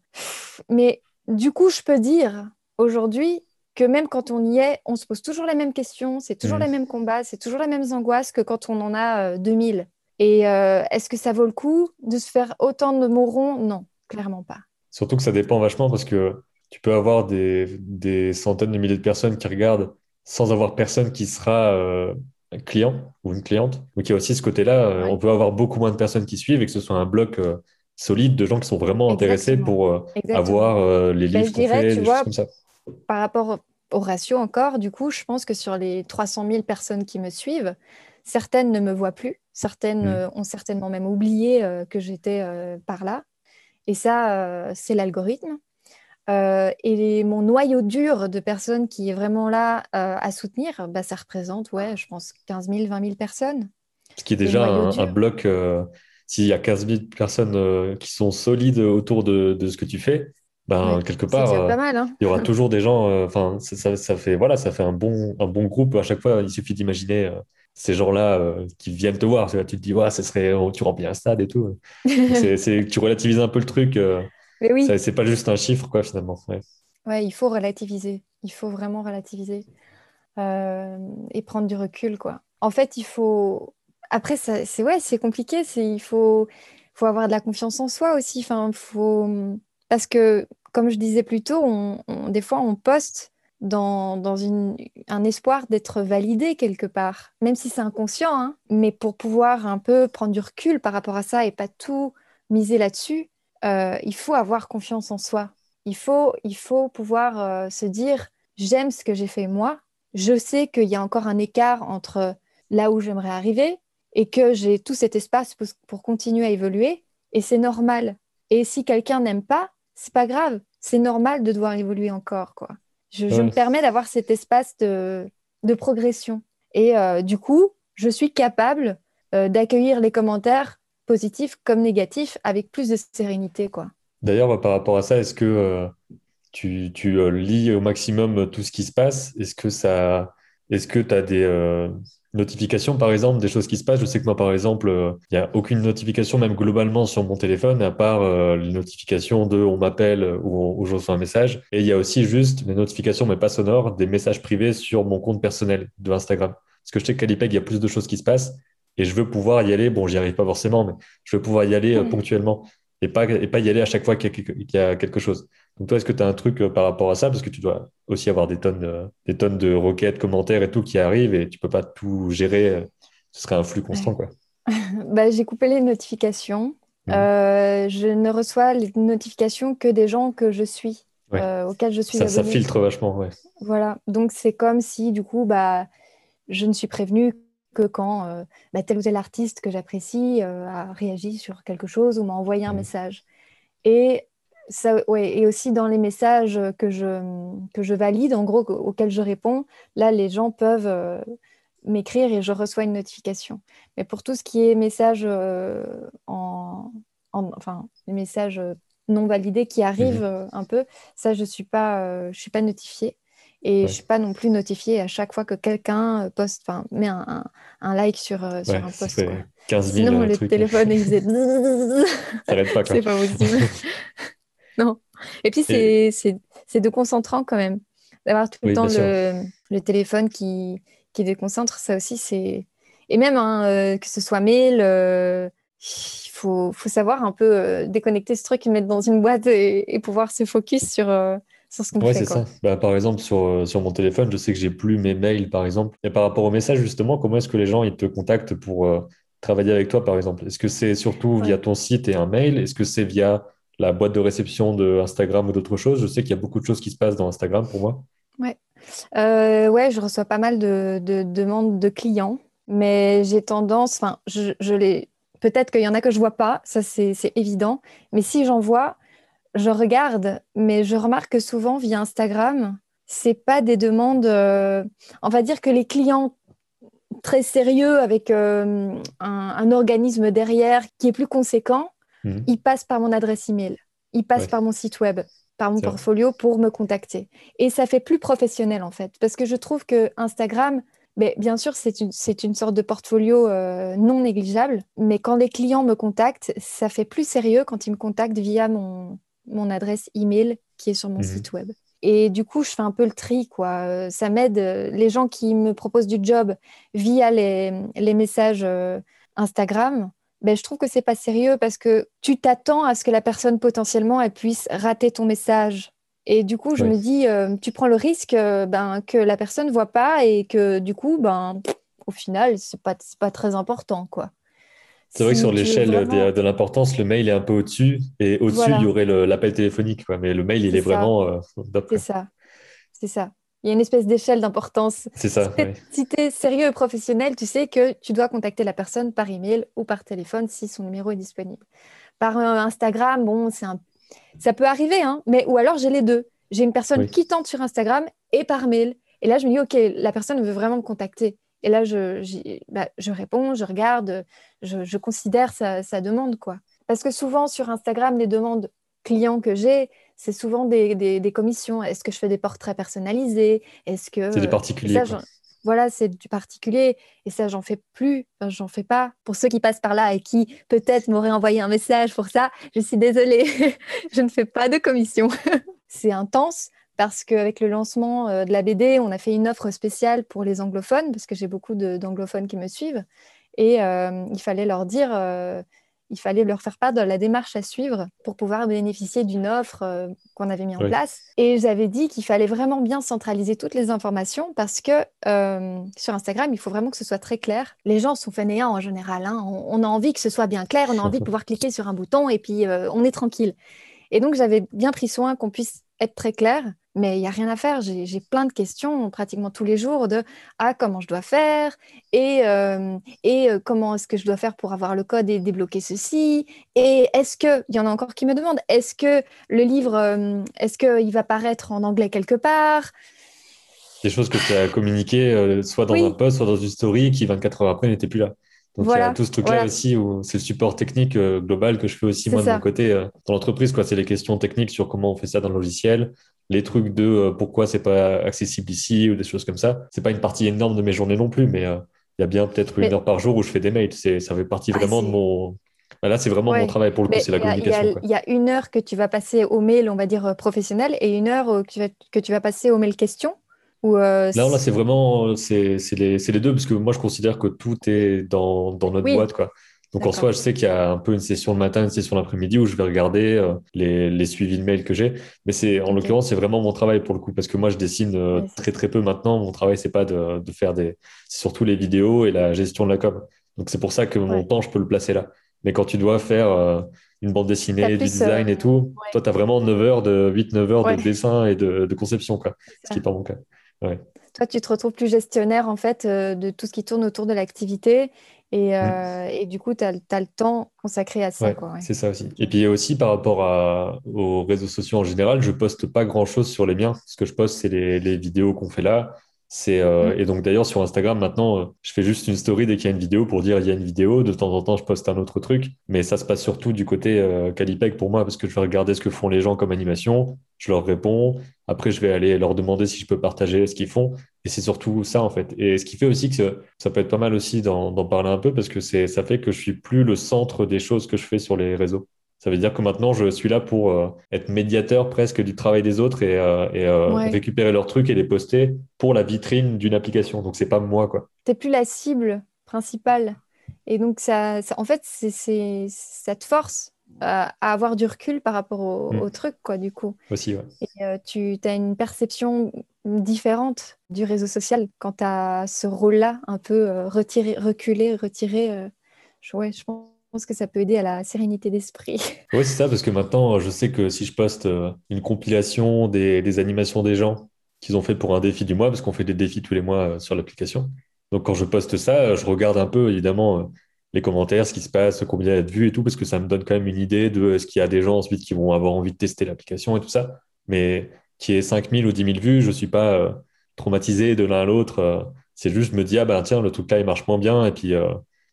Mais du coup, je peux dire aujourd'hui que même quand on y est, on se pose toujours les mêmes questions, c'est toujours les mêmes combats, c'est toujours les mêmes angoisses que quand on en a 2000. Euh, Et euh, est-ce que ça vaut le coup de se faire autant de mots Non, clairement pas. Surtout que ça dépend vachement parce que tu peux avoir des, des centaines de milliers de personnes qui regardent sans avoir personne qui sera euh, client ou une cliente. Donc il y a aussi ce côté-là, euh, on peut avoir beaucoup moins de personnes qui suivent et que ce soit un bloc euh, solide de gens qui sont vraiment intéressés pour avoir les ben, livres qu'on fait, des choses comme ça. Par rapport au ratio encore, du coup, je pense que sur les 300 000 personnes qui me suivent, certaines ne me voient plus, certaines mmh. ont certainement même oublié que j'étais par là. Et ça, c'est l'algorithme. Euh, et mon noyau dur de personnes qui est vraiment là euh, à soutenir, bah, ça représente, ouais, je pense, 15 000, 20 000 personnes. Ce qui est déjà un, bloc, euh, s'il y a 15 000 personnes qui sont solides autour de, ce que tu fais, ben, quelque part, hein. il y aura toujours des gens, enfin, ça, fait, voilà, ça fait un bon, un bon groupe. À chaque fois, il suffit d'imaginer ces gens-là qui viennent te voir. Tu, te dis, ouais, ce serait, oh, tu remplis un stade et tout. c'est, tu relativises un peu le truc. Mais oui. C'est pas juste un chiffre, quoi, finalement. Ouais. il faut relativiser. Il faut vraiment relativiser euh, et prendre du recul, quoi. En fait, il faut. Après, c'est ouais, c'est compliqué. Il faut, faut avoir de la confiance en soi aussi. Enfin, faut... Parce que, comme je disais plus tôt, on, des fois, on poste dans, dans une, un espoir d'être validé quelque part, même si c'est inconscient, hein. mais pour pouvoir un peu prendre du recul par rapport à ça et pas tout miser là-dessus, euh, il faut avoir confiance en soi. Il faut, il faut pouvoir euh, se dire, j'aime ce que j'ai fait moi, je sais qu'il y a encore un écart entre là où j'aimerais arriver et que j'ai tout cet espace pour, continuer à évoluer et c'est normal. Et si quelqu'un n'aime pas, c'est pas grave, c'est normal de devoir évoluer encore. Quoi. Je, me permets d'avoir cet espace de, progression. Et euh, du coup, je suis capable d'accueillir les commentaires positif comme négatif, avec plus de sérénité. quoi. D'ailleurs, par rapport à ça, est-ce que euh, tu, tu euh, lis au maximum tout ce qui se passe? Est-ce que ça... Est-ce que tu as des euh, notifications, par exemple, des choses qui se passent? Je sais que moi, par exemple, il n'y a aucune notification, même globalement, sur mon téléphone, à part les notifications de on m'appelle ou, ou je reçois un message. Et il y a aussi juste des notifications, mais pas sonores, des messages privés sur mon compte personnel de Instagram. Parce que je sais qu'à l'IPEG, il y a plus de choses qui se passent et je veux pouvoir y aller. Bon, j'y arrive pas forcément, mais je veux pouvoir y aller euh, ponctuellement et pas, et pas y aller à chaque fois qu'il y, a quelque chose. Donc, toi, est-ce que tu as un truc euh, par rapport à ça? Parce que tu dois aussi avoir des tonnes, de, des tonnes de requêtes, commentaires et tout qui arrivent et tu peux pas tout gérer. Euh, ce serait un flux constant, quoi. bah, J'ai coupé les notifications. Mmh. je ne reçois les notifications que des gens que je suis, auxquels je suis ça, ça filtre vachement, ouais. Voilà. Donc, c'est comme si, du coup, bah, je ne suis prévenue que quand euh, bah, tel ou tel artiste que j'apprécie euh, a réagi sur quelque chose ou m'a envoyé un mmh. message. Et, ça, ouais, et aussi dans les messages que je, que je valide, en gros, auxquels je réponds, là, les gens peuvent euh, m'écrire et je reçois une notification. Mais pour tout ce qui est message en, enfin, les messages non validés qui arrivent mmh. un peu, ça, je ne suis, pas, je suis pas notifiée. Et je ne suis pas non plus notifiée à chaque fois que quelqu'un euh, poste, enfin, met un, un, like sur, euh, sur un post. 15 000 Sinon, le téléphone, il faisait. pas, C'est pas possible. non. Et puis, c'est c'est déconcentrant quand même. D'avoir tout le temps le, le, téléphone qui, qui déconcentre, ça aussi, c'est. Et même hein, euh, que ce soit mail, il faut, faut, savoir un peu déconnecter ce truc, mettre dans une boîte et, et pouvoir se focus sur Ouais, c'est ça. Bah, par exemple, sur, euh, sur mon téléphone, je sais que j'ai plus mes mails, par exemple. Et par rapport aux messages, justement, comment est-ce que les gens ils te contactent pour euh, travailler avec toi, par exemple? Est-ce que c'est surtout via ton site et un mail? Est-ce que c'est via la boîte de réception de Instagram ou d'autres choses? Je sais qu'il y a beaucoup de choses qui se passent dans Instagram pour moi. Ouais, euh, ouais je reçois pas mal de, demandes de clients, mais j'ai tendance, enfin, je, je les... peut-être qu'il y en a que je vois pas, ça c'est évident, mais si j'en vois, je regarde, mais je remarque que souvent via Instagram, c'est pas des demandes. Euh, on va dire que les clients très sérieux avec euh, un, organisme derrière qui est plus conséquent, mhm. ils passent par mon adresse email, ils passent par mon site web, par mon portfolio pour me contacter. Et ça fait plus professionnel en fait, parce que je trouve que Instagram, mais bien sûr, c'est une, une, sorte de portfolio euh, non négligeable, mais quand les clients me contactent, ça fait plus sérieux quand ils me contactent via mon, mon adresse email qui est sur mon mhm. site web. Et du coup, je fais un peu le tri, quoi. Euh, ça m'aide. Euh, les gens qui me proposent du job via les, messages euh, Instagram, ben, je trouve que c'est pas sérieux parce que tu t'attends à ce que la personne potentiellement elle puisse rater ton message. Et du coup, je me dis, tu prends le risque ben, que la personne ne voit pas et que du coup, ben, au final, c'est pas, pas très important, quoi. C'est vrai que sur l'échelle de, l'importance, le mail est un peu au-dessus. Et au-dessus, il y aurait l'appel téléphonique. Quoi. Mais le mail, il est, vraiment euh, C'est ça. C'est ça. Il y a une espèce d'échelle d'importance. C'est ça. Si tu es sérieux et professionnel, tu sais que tu dois contacter la personne par email ou par téléphone si son numéro est disponible. Par euh, Instagram, bon, c'est un... ça peut arriver, hein, mais ou alors j'ai les deux. J'ai une personne qui tente sur Instagram et par mail. Et là, je me dis, OK, la personne veut vraiment me contacter. Et là, je, bah, je réponds, je regarde, je, considère sa, demande. quoi. Parce que souvent, sur Instagram, les demandes clients que j'ai, c'est souvent des, commissions. Est-ce que je fais des portraits personnalisés? Est-ce que c'est du particulier Voilà, c'est du particulier et ça, j'en fais plus, j'en fais pas. Pour ceux qui passent par là et qui peut-être m'auraient envoyé un message pour ça, je suis désolée, je ne fais pas de commission. c'est intense, parce qu'avec le lancement euh, de la BD, on a fait une offre spéciale pour les anglophones, parce que j'ai beaucoup d'anglophones qui me suivent. Et euh, il fallait leur dire, euh, il fallait leur faire part de la démarche à suivre pour pouvoir bénéficier d'une offre qu'on avait mis en place. Et j'avais dit qu'il fallait vraiment bien centraliser toutes les informations parce que sur Instagram, il faut vraiment que ce soit très clair. Les gens sont fainéants en général. Hein. On, on, a envie que ce soit bien clair, on a envie de pouvoir cliquer sur un bouton et puis on est tranquille. Et donc, j'avais bien pris soin qu'on puisse être très clair mais il n'y a rien à faire. J'ai plein de questions pratiquement tous les jours de ah, comment je dois faire? Et, euh, et euh, comment est-ce que je dois faire pour avoir le code et débloquer ceci? Et est-ce que, il y en a encore qui me demandent, est-ce que le livre, euh, est-ce qu'il va paraître en anglais quelque part? Des choses que tu as communiquées soit dans un post, soit dans une story qui 24 heures après n'était plus là. Donc il y a tout ce truc-là aussi où c'est le support technique global que je fais aussi moi de mon côté dans l'entreprise. C'est les questions techniques sur comment on fait ça dans le logiciel, les trucs de euh, pourquoi c'est pas accessible ici ou des choses comme ça. C'est pas une partie énorme de mes journées non plus, mais euh, il y a bien peut-être une heure par jour où je fais des mails. C'est, ça fait partie vraiment de mon. Bah, là, c'est vraiment mon travail pour le coup, c'est la communication. Il y, a une heure que tu vas passer au mail, on va dire euh, professionnel, et une heure que tu vas, que tu vas passer au mail question. Ou là, là c'est vraiment c'est, les, les, deux, parce que moi, je considère que tout est dans, dans notre boîte. Quoi. Donc en soi, je sais qu'il y a un peu une session le matin, une session l'après-midi où je vais regarder euh, les, les, suivis de mails que j'ai. Mais c'est en l'occurrence, c'est vraiment mon travail pour le coup parce que moi, je dessine euh, très très peu maintenant. Mon travail, c'est pas de, de, faire des, c'est surtout les vidéos et la gestion de la com. Donc c'est pour ça que mon temps, je peux le placer là. Mais quand tu dois faire euh, une bande dessinée, du design et tout, toi, tu as vraiment 9 heures de 8-9 heures de dessin et de, de conception, quoi. Ce qui n'est pas mon cas. Toi, tu te retrouves plus gestionnaire en fait de tout ce qui tourne autour de l'activité et, mm. euh, et, du coup, tu as, le temps consacré à ça. C'est ça aussi. Et puis aussi par rapport à, aux réseaux sociaux en général, je poste pas grand-chose sur les miens. Ce que je poste, c'est les, les, vidéos qu'on fait là. Euh, mm. Et donc d'ailleurs, sur Instagram, maintenant, euh, je fais juste une story dès qu'il y a une vidéo pour dire il y a une vidéo. De temps en temps, je poste un autre truc. Mais ça se passe surtout du côté euh, Calipec pour moi, parce que je vais regarder ce que font les gens comme animation. Je leur réponds. Après, je vais aller leur demander si je peux partager ce qu'ils font. Et c'est surtout ça, en fait. Et ce qui fait aussi que ça peut être pas mal aussi d'en parler un peu parce que ça fait que je suis plus le centre des choses que je fais sur les réseaux. Ça veut dire que maintenant, je suis là pour euh, être médiateur presque du travail des autres et, euh, euh, récupérer leurs trucs et les poster pour la vitrine d'une application. Donc, c'est pas moi, quoi. T'es plus la cible principale. Et donc, ça, en fait, c'est cette force à avoir du recul par rapport au, mm. truc, quoi, du coup. Aussi, ouais. Et tu as une perception différente du réseau social quand tu as ce rôle-là, un peu retiré, reculé, retiré. ouais, je pense que ça peut aider à la sérénité d'esprit. Oui, c'est ça, parce que maintenant, je sais que si je poste euh, une compilation des, animations des gens qu'ils ont fait pour un défi du mois, parce qu'on fait des défis tous les mois euh, sur l'application. Donc, quand je poste ça, je regarde un peu, évidemment, euh, les commentaires, ce qui se passe, combien il y a de vues et tout, parce que ça me donne quand même une idée de est-ce qu'il y a des gens ensuite qui vont avoir envie de tester l'application et tout ça. Mais qui est 5000 ou 10 000 vues, je ne suis pas traumatisé de l'un à l'autre. c'est juste, je me dis, ah ben tiens, le truc là, il marche moins bien, et puis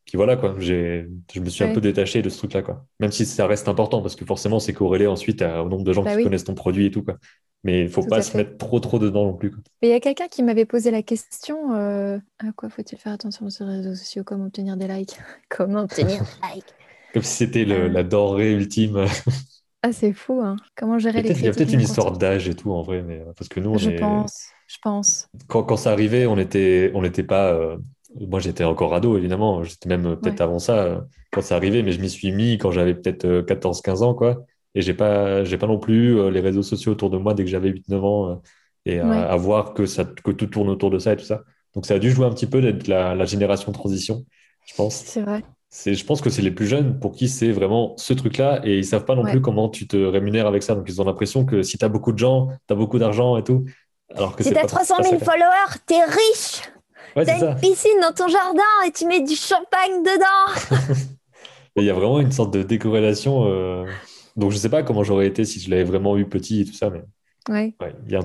puis voilà, quoi. je me suis un peu détaché de ce truc-là, quoi. Même si ça reste important, parce que forcément, c'est corrélé ensuite au nombre de gens bah qui connaissent ton produit et tout, quoi. Mais il faut pas se mettre trop, trop dedans non plus. il y a quelqu'un qui m'avait posé la question euh, à quoi faut-il faire attention sur les réseaux sociaux? Comment obtenir des likes? Comment obtenir des likes? Comme si c'était euh. la denrée ultime. Ah, c'est fou, hein Comment gérer les Il y a peut-être une histoire d'âge et tout, en vrai, mais parce que nous, on je pense, je pense. Quand, quand ça arrivait, on n'était on n'était pas. Euh, moi, j'étais encore ado, évidemment. J'étais même euh, peut-être avant ça euh, quand ça arrivait, mais je m'y suis mis quand j'avais peut-être 14-15 euh, ans, quoi. Et j'ai pas, j'ai pas non plus les réseaux sociaux autour de moi dès que j'avais 8-9 ans et à, voir que, ça, que tout tourne autour de ça et tout ça. Donc, ça a dû jouer un petit peu d'être la, génération transition, je pense. C'est vrai. C'est, je pense que c'est les plus jeunes pour qui c'est vraiment ce truc-là et ils savent pas non plus comment tu te rémunères avec ça. Donc ils ont l'impression que si tu as beaucoup de gens, tu as beaucoup d'argent et tout. Alors que si tu as 300 000 followers, tu es riche. Ouais, tu as une piscine dans ton jardin et tu mets du champagne dedans. Il y a vraiment une sorte de décorrélation. Euh, donc je sais pas comment j'aurais été si je l'avais vraiment eu petit et tout ça, mais. Ouais.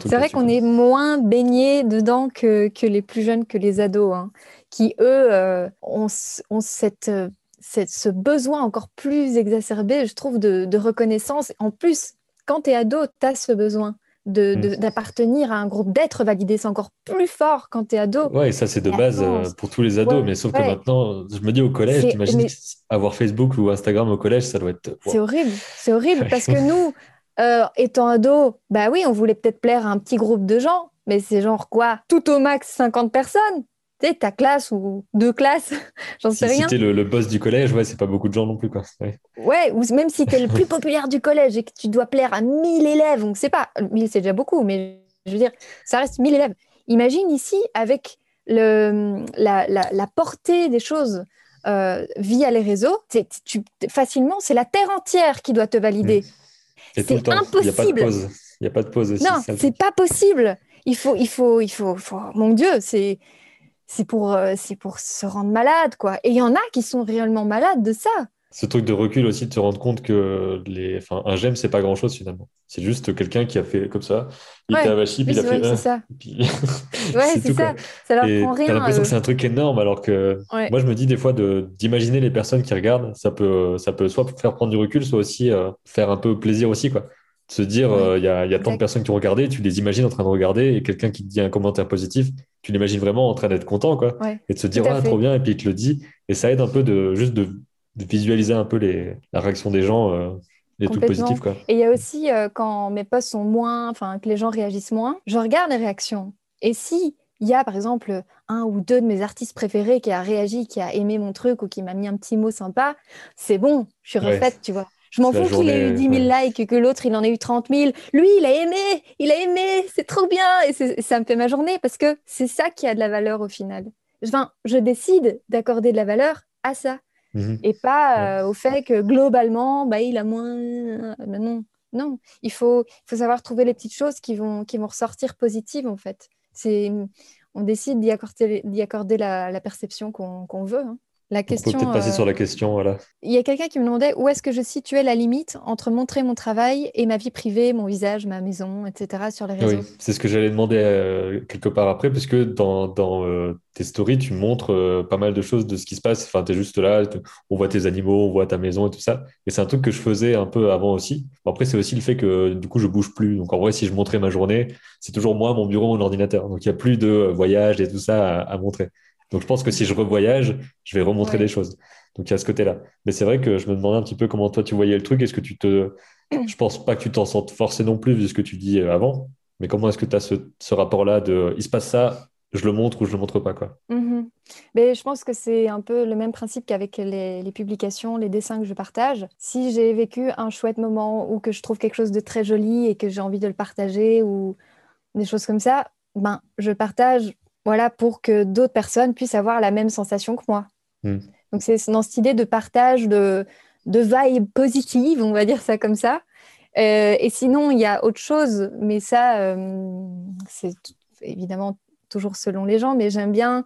c'est vrai qu'on est moins baigné dedans que, que, les plus jeunes, que les ados, hein, qui eux euh, ont, ont cette, cette, ce besoin encore plus exacerbé, je trouve, de, de reconnaissance. En plus, quand tu es ado, tu as ce besoin. Mm. d'appartenir à un groupe, d'être validé. C'est encore plus fort quand tu es ado. Ouais, et ça, c'est de base euh, pour tous les ados. mais sauf que maintenant, je me dis au collège, t'imagines avoir Facebook ou Instagram au collège, ça doit être. C'est horrible. C'est horrible parce que nous, euh, étant ados, bah oui, on voulait peut-être plaire à un petit groupe de gens, mais c'est genre quoi? Tout au max 50 personnes tu sais, ta classe ou deux classes, j'en sais rien. Si t'es le, le, boss du collège, ouais, c'est pas beaucoup de gens non plus, quoi. Ouais, ou même si t'es le plus populaire du collège et que tu dois plaire à 1000 élèves, donc c'est pas, 1000 c'est déjà beaucoup, mais je veux dire, ça reste 1000 élèves. Imagine ici, avec le, la, la, la portée des choses euh, via les réseaux, tu, facilement, c'est la terre entière qui doit te valider. Mmh. C'est impossible. Il n'y a pas de pause. Non, c'est pas possible. Il faut, il faut, il faut, faut... mon Dieu, c'est c'est pour, euh, c'est pour se rendre malade, quoi. Et il y en a qui sont réellement malades de ça. Ce truc de recul aussi, de se rendre compte que les... enfin, un j'aime, c'est pas grand chose finalement. C'est juste quelqu'un qui a fait comme ça. Il était à Vachi, puis il a fait. C'est ça. ouais, c'est ça. Ça leur prend rien. T'as l'impression que c'est un truc énorme, alors que moi, je me dis des fois d'imaginer les personnes qui regardent, ça peut, ça peut soit faire prendre du recul, soit aussi euh, faire un peu plaisir aussi, quoi se dire, euh, il y, a, tant de personnes qui ont regardé, tu les imagines en train de regarder, et quelqu'un qui te dit un commentaire positif, tu l'imagines vraiment en train d'être content, quoi. et de se dire, ah, trop bien, et puis il te le dit. Et ça aide un peu de juste de, visualiser un peu les, la réaction des gens, euh, les trucs positifs, quoi. Et il y a aussi, euh, quand mes posts sont moins, enfin, que les gens réagissent moins, je regarde les réactions. Et si il y a par exemple un ou deux de mes artistes préférés qui a réagi, qui a aimé mon truc ou qui m'a mis un petit mot sympa, c'est bon, je suis refaite, tu vois. Je m'en fous qu'il ait eu 10 000 likes et que l'autre, il en ait eu 30 000. Lui, il a aimé, il a aimé, c'est trop bien. Et ça me fait ma journée parce que c'est ça qui a de la valeur au final. Enfin, je décide d'accorder de la valeur à ça. Mhm. Et pas euh, au fait que globalement, bah, il a moins. Euh, non, non. Il faut, il faut savoir trouver les petites choses qui vont, qui vont ressortir positives, en fait. On décide d'y accorder, accorder la, la perception qu'on veut. Hein. La question, On peut peut-être passer sur la euh, question, voilà. Il y a quelqu'un qui me demandait où est-ce que je situais la limite entre montrer mon travail et ma vie privée, mon visage, ma maison, etc. sur les réseaux. Oui, c'est ce que j'allais demander euh, quelque part après, parce que dans, dans euh, tes stories, tu montres pas mal de choses de ce qui se passe. Enfin, tu es juste là, on voit tes animaux, on voit ta maison et tout ça. Et c'est un truc que je faisais un peu avant aussi. après, c'est aussi le fait que du coup, je bouge plus. Donc en vrai, si je montrais ma journée, c'est toujours moi, mon bureau, mon ordinateur. Donc il n'y a plus de voyage et tout ça à montrer. Donc je pense que si je revoyage, je vais remontrer des choses. Donc il y a ce côté-là. Mais c'est vrai que je me demandais un petit peu comment toi tu voyais le truc. Est-ce que tu te. Je pense pas que tu t'en sentes forcé non plus vu ce que tu dis euh, avant. Mais comment est-ce que tu as ce, rapport-là de il se passe ça, je le montre ou je le montre pas quoi? Mm-hmm. Mais je pense que c'est un peu le même principe qu'avec les, les, publications, les dessins que je partage. Si j'ai vécu un chouette moment ou que je trouve quelque chose de très joli et que j'ai envie de le partager ou des choses comme ça, ben je partage voilà, pour que d'autres personnes puissent avoir la même sensation que moi. Hmm. Donc c'est dans cette idée de partage, de, de vibe positive, on va dire ça comme ça. Euh, et sinon, il y a autre chose, mais ça, euh, c'est évidemment toujours selon les gens, mais j'aime bien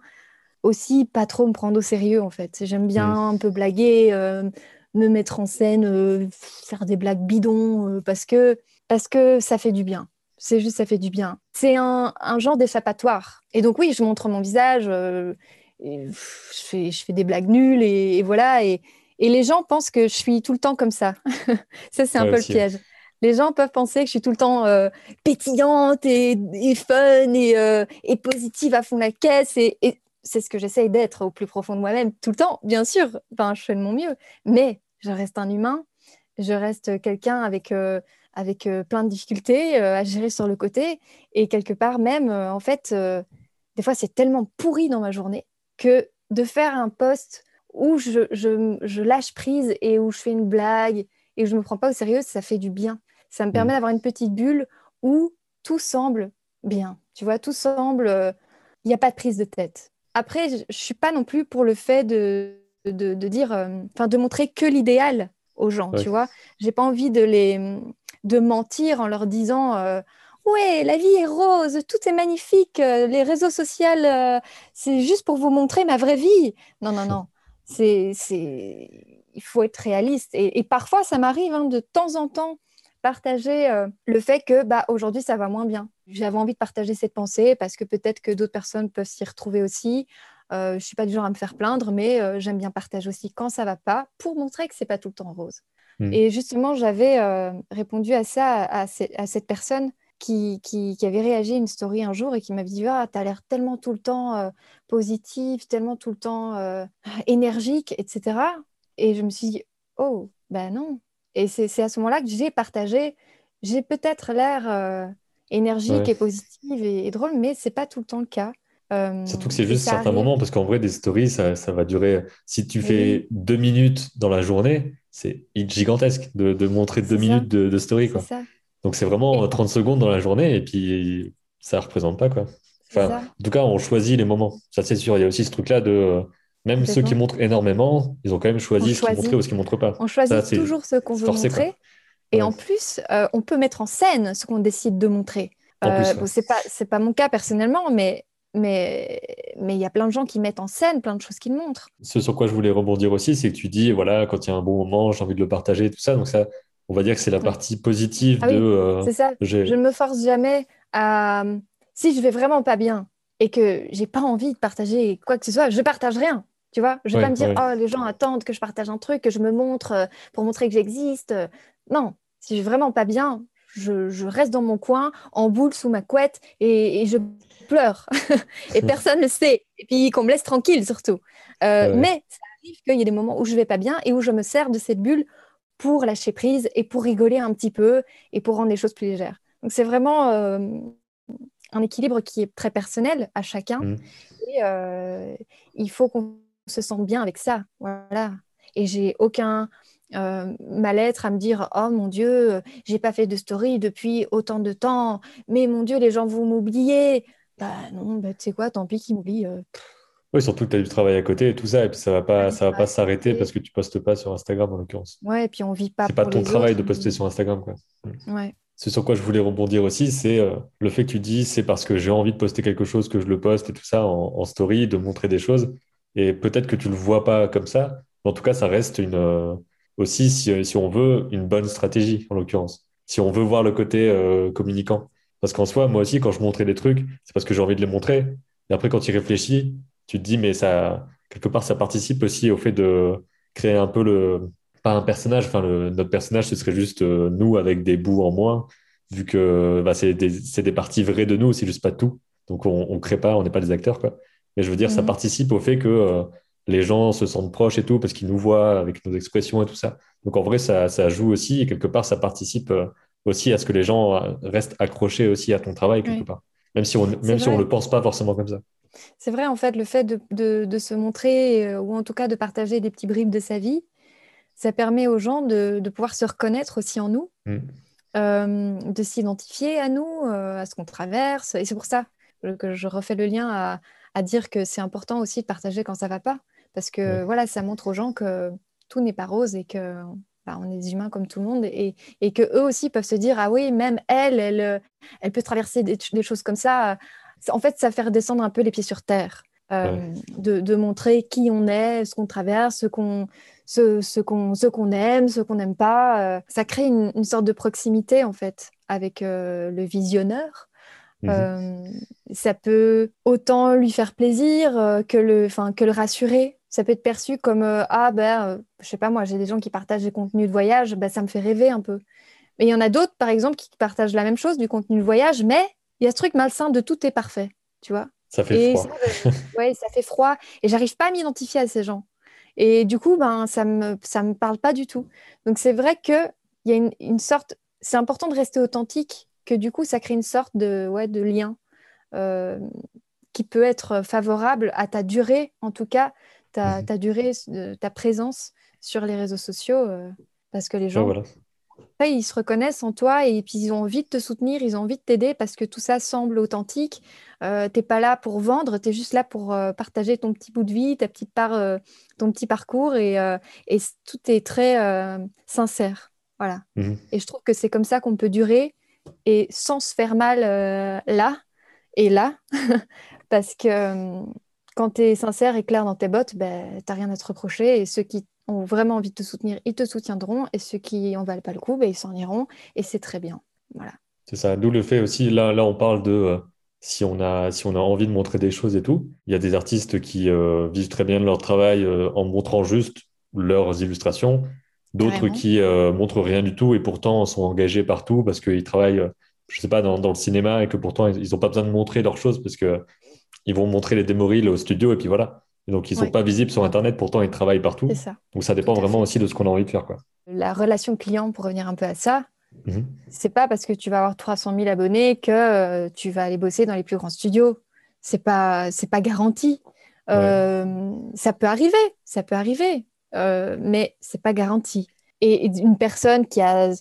aussi pas trop me prendre au sérieux, en fait. J'aime bien hmm. un peu blaguer, euh, me mettre en scène, faire des blagues bidons, parce, que, parce que ça fait du bien. C'est juste, ça fait du bien. C'est un, genre d'échappatoire. Et donc, oui, je montre mon visage, euh, je, fais, je fais des blagues nulles, et, voilà. Et, les gens pensent que je suis tout le temps comme ça. ça, c'est un peu le piège. Les gens peuvent penser que je suis tout le temps euh, pétillante et, fun euh, et, positive à fond la caisse. Et, c'est ce que j'essaye d'être au plus profond de moi-même tout le temps, bien sûr. Enfin, je fais de mon mieux. Mais je reste un humain. Je reste quelqu'un avec avec euh, plein de difficultés euh, à gérer sur le côté. Et quelque part même, euh, en fait, des fois, c'est tellement pourri dans ma journée que de faire un post où je, je, lâche prise et où je fais une blague et où je ne me prends pas au sérieux, ça fait du bien. Ça me permet mmh. d'avoir une petite bulle où tout semble bien. Tu vois, tout semble... Il n'y a pas de prise de tête. Après, je ne suis pas non plus pour le fait de de, dire, euh, enfin, de montrer que l'idéal aux gens, tu vois. J'ai pas envie de les de mentir en leur disant euh, ouais, la vie est rose, tout est magnifique, euh, les réseaux sociaux, c'est juste pour vous montrer ma vraie vie. Non, non, non. C'est, c'est, il faut être réaliste. Et, parfois, ça m'arrive hein, de temps en temps partager le fait que bah, aujourd'hui, ça va moins bien. J'avais envie de partager cette pensée parce que peut-être que d'autres personnes peuvent s'y retrouver aussi. Euh, je ne suis pas du genre à me faire plaindre, mais euh, j'aime bien partager aussi quand ça va pas pour montrer que c'est pas tout le temps rose. Hmm. Et justement, j'avais euh, répondu à ça, à, cette personne qui, qui, avait réagi à une story un jour et qui m'avait dit Ah, tu as l'air tellement tout le temps positive, tellement tout le temps énergique, etc. Et je me suis dit Oh, ben non. Et c'est à ce moment-là que j'ai partagé j'ai peut-être l'air énergique et positive et, et, drôle, mais c'est pas tout le temps le cas. Euh, Surtout que c'est juste certains moments, parce qu'en vrai, des stories, ça, ça, va durer. Si tu fais deux minutes dans la journée, c'est gigantesque de, de montrer deux minutes de, de story. Quoi. Donc c'est vraiment 30 secondes dans la journée et puis ça ne représente pas. Quoi. Enfin, en tout cas, on choisit les moments. Ça, c'est sûr. Il y a aussi ce truc-là de. Même ceux qui montrent énormément, ils ont quand même choisi ce qu'ils montrent ou ce qu'ils ne montrent pas. On choisit toujours ce qu'on veut montrer. Et en plus, euh, on peut mettre en scène ce qu'on décide de montrer. Euh, c'est pas c'est pas mon cas personnellement, mais mais mais il y a plein de gens qui mettent en scène plein de choses qu'ils montrent. Ce sur quoi je voulais rebondir aussi, c'est que tu dis voilà quand il y a un bon moment, j'ai envie de le partager, tout ça. Donc ça, on va dire que c'est la partie positive ah de. Euh, c'est ça. Je ne me force jamais à si je vais vraiment pas bien et que j'ai pas envie de partager quoi que ce soit, je partage rien. Tu vois, je vais pas me dire oh les gens attendent que je partage un truc, que je me montre euh, pour montrer que j'existe. Non, si je vais vraiment pas bien, je, reste dans mon coin, en boule sous ma couette et, je pleure. et personne ne sait. Et puis qu'on me laisse tranquille surtout. Euh, mais ça arrive qu'il y ait des moments où je vais pas bien et où je me sers de cette bulle pour lâcher prise et pour rigoler un petit peu et pour rendre les choses plus légères. Donc c'est vraiment euh, un équilibre qui est très personnel à chacun. Mmh. Et euh, il faut qu'on se sente bien avec ça. Voilà. Et j'ai aucun euh, ma lettre à me dire oh mon Dieu, j'ai pas fait de story depuis autant de temps, mais mon Dieu, les gens vont m'oublier. Bah non, bah, tu sais quoi, tant pis qu'ils m'oublient. Euh, oui, surtout que tu as du travail à côté et tout ça, et puis ça va pas, ça va pas s'arrêter parce que tu postes pas sur Instagram en l'occurrence. Ouais, et puis on vit pas. C'est pas ton travail de poster sur Instagram, quoi. Ouais. Ce sur quoi je voulais rebondir aussi, c'est euh, le fait que tu dis c'est parce que j'ai envie de poster quelque chose que je le poste et tout ça en, story, de montrer des choses. Et peut-être que tu le vois pas comme ça, mais en tout cas, ça reste une, aussi si, si, on veut une bonne stratégie, en l'occurrence. Si on veut voir le côté euh, communicant. Parce qu'en soi, moi aussi, quand je montrais des trucs, c'est parce que j'ai envie de les montrer. Et après, quand tu réfléchis, tu te dis, mais ça, quelque part, ça participe aussi au fait de créer un peu le, pas un personnage, enfin, le, notre personnage, ce serait juste euh, nous avec des bouts en moins, vu que bah, c'est des, des, parties vraies de nous, c'est juste pas tout. Donc, on, ne crée pas, on n'est pas des acteurs, quoi. Mais je veux dire, ça mmh. participe au fait que euh, les gens se sentent proches et tout parce qu'ils nous voient avec nos expressions et tout ça. Donc en vrai, ça, ça joue aussi et quelque part, ça participe euh, aussi à ce que les gens euh, restent accrochés aussi à ton travail quelque part, même si on même si on le pense pas forcément comme ça. C'est vrai en fait le fait de, de, se montrer euh, ou en tout cas de partager des petits bribes de sa vie, ça permet aux gens de, de pouvoir se reconnaître aussi en nous, mmh. de s'identifier à nous, à ce qu'on traverse. Et c'est pour ça que je refais le lien à, à dire que c'est important aussi de partager quand ça va pas parce que voilà, ça montre aux gens que tout n'est pas rose et que bah, on est des humains comme tout le monde et, et que eux aussi peuvent se dire ah oui, même elle, elle, elle peut traverser des, choses comme ça. En fait, ça fait redescendre un peu les pieds sur terre. Euh, de, montrer qui on est, ce qu'on traverse, ce qu'on ce, ce qu'on ce qu'on aime, ce qu'on n'aime pas. Euh, ça crée une, sorte de proximité en fait avec euh, le visionneur. Mmh ça peut autant lui faire plaisir que le, que le rassurer ça peut être perçu comme euh, ah ben euh, je sais pas moi j'ai des gens qui partagent des contenus de voyage ben, ça me fait rêver un peu. Mais il y en a d'autres par exemple qui partagent la même chose du contenu de voyage mais il y a ce truc malsain de tout est parfait tu vois. Ça fait froid. ouais ça fait froid et j'arrive pas à m'identifier à ces gens. Et du coup ben ça me ça me parle pas du tout. Donc c'est vrai que il y a une, sorte c'est important de rester authentique que du coup ça crée une sorte de ouais de lien euh, qui peut être favorable à ta durée en tout cas ta, durée, ta présence sur les réseaux sociaux, euh, parce que les gens après, ils se reconnaissent en toi et puis ils ont envie de te soutenir, ils ont envie de t'aider parce que tout ça semble authentique. Euh, tu n'es pas là pour vendre, tu es juste là pour euh, partager ton petit bout de vie, ta petite part, euh, ton petit parcours et, et tout est très sincère. Voilà. Mhm. Et je trouve que c'est comme ça qu'on peut durer et sans se faire mal là et là parce que quand tu es sincère et clair dans tes bottes, ben, tu n'as rien à te reprocher et ceux qui ont vraiment envie de te soutenir, ils te soutiendront. Et ceux qui en valent pas le coup, ben, ils s'en iront. Et c'est très bien. Voilà. C'est ça. D'où le fait aussi, là, là on parle de euh, si, on a, si on a envie de montrer des choses et tout. Il y a des artistes qui euh, vivent très bien de leur travail euh, en montrant juste leurs illustrations. D'autres qui montrent rien du tout et pourtant sont engagés partout parce qu'ils travaillent, je sais pas, dans, dans, le cinéma et que pourtant ils n'ont pas besoin de montrer leurs choses parce que ils vont montrer les démos au studio et puis voilà donc, ils ne sont pas visibles sur Internet, pourtant, ils travaillent partout. Ça. Donc, ça dépend vraiment aussi de ce qu'on a envie de faire. Quoi. La relation client, pour revenir un peu à ça, mhm. c'est pas parce que tu vas avoir 300 000 abonnés que euh, tu vas aller bosser dans les plus grands studios. C'est pas, c'est pas garanti. Euh, ça peut arriver, ça peut arriver, euh, mais c'est pas garanti. Et, une personne qui a, je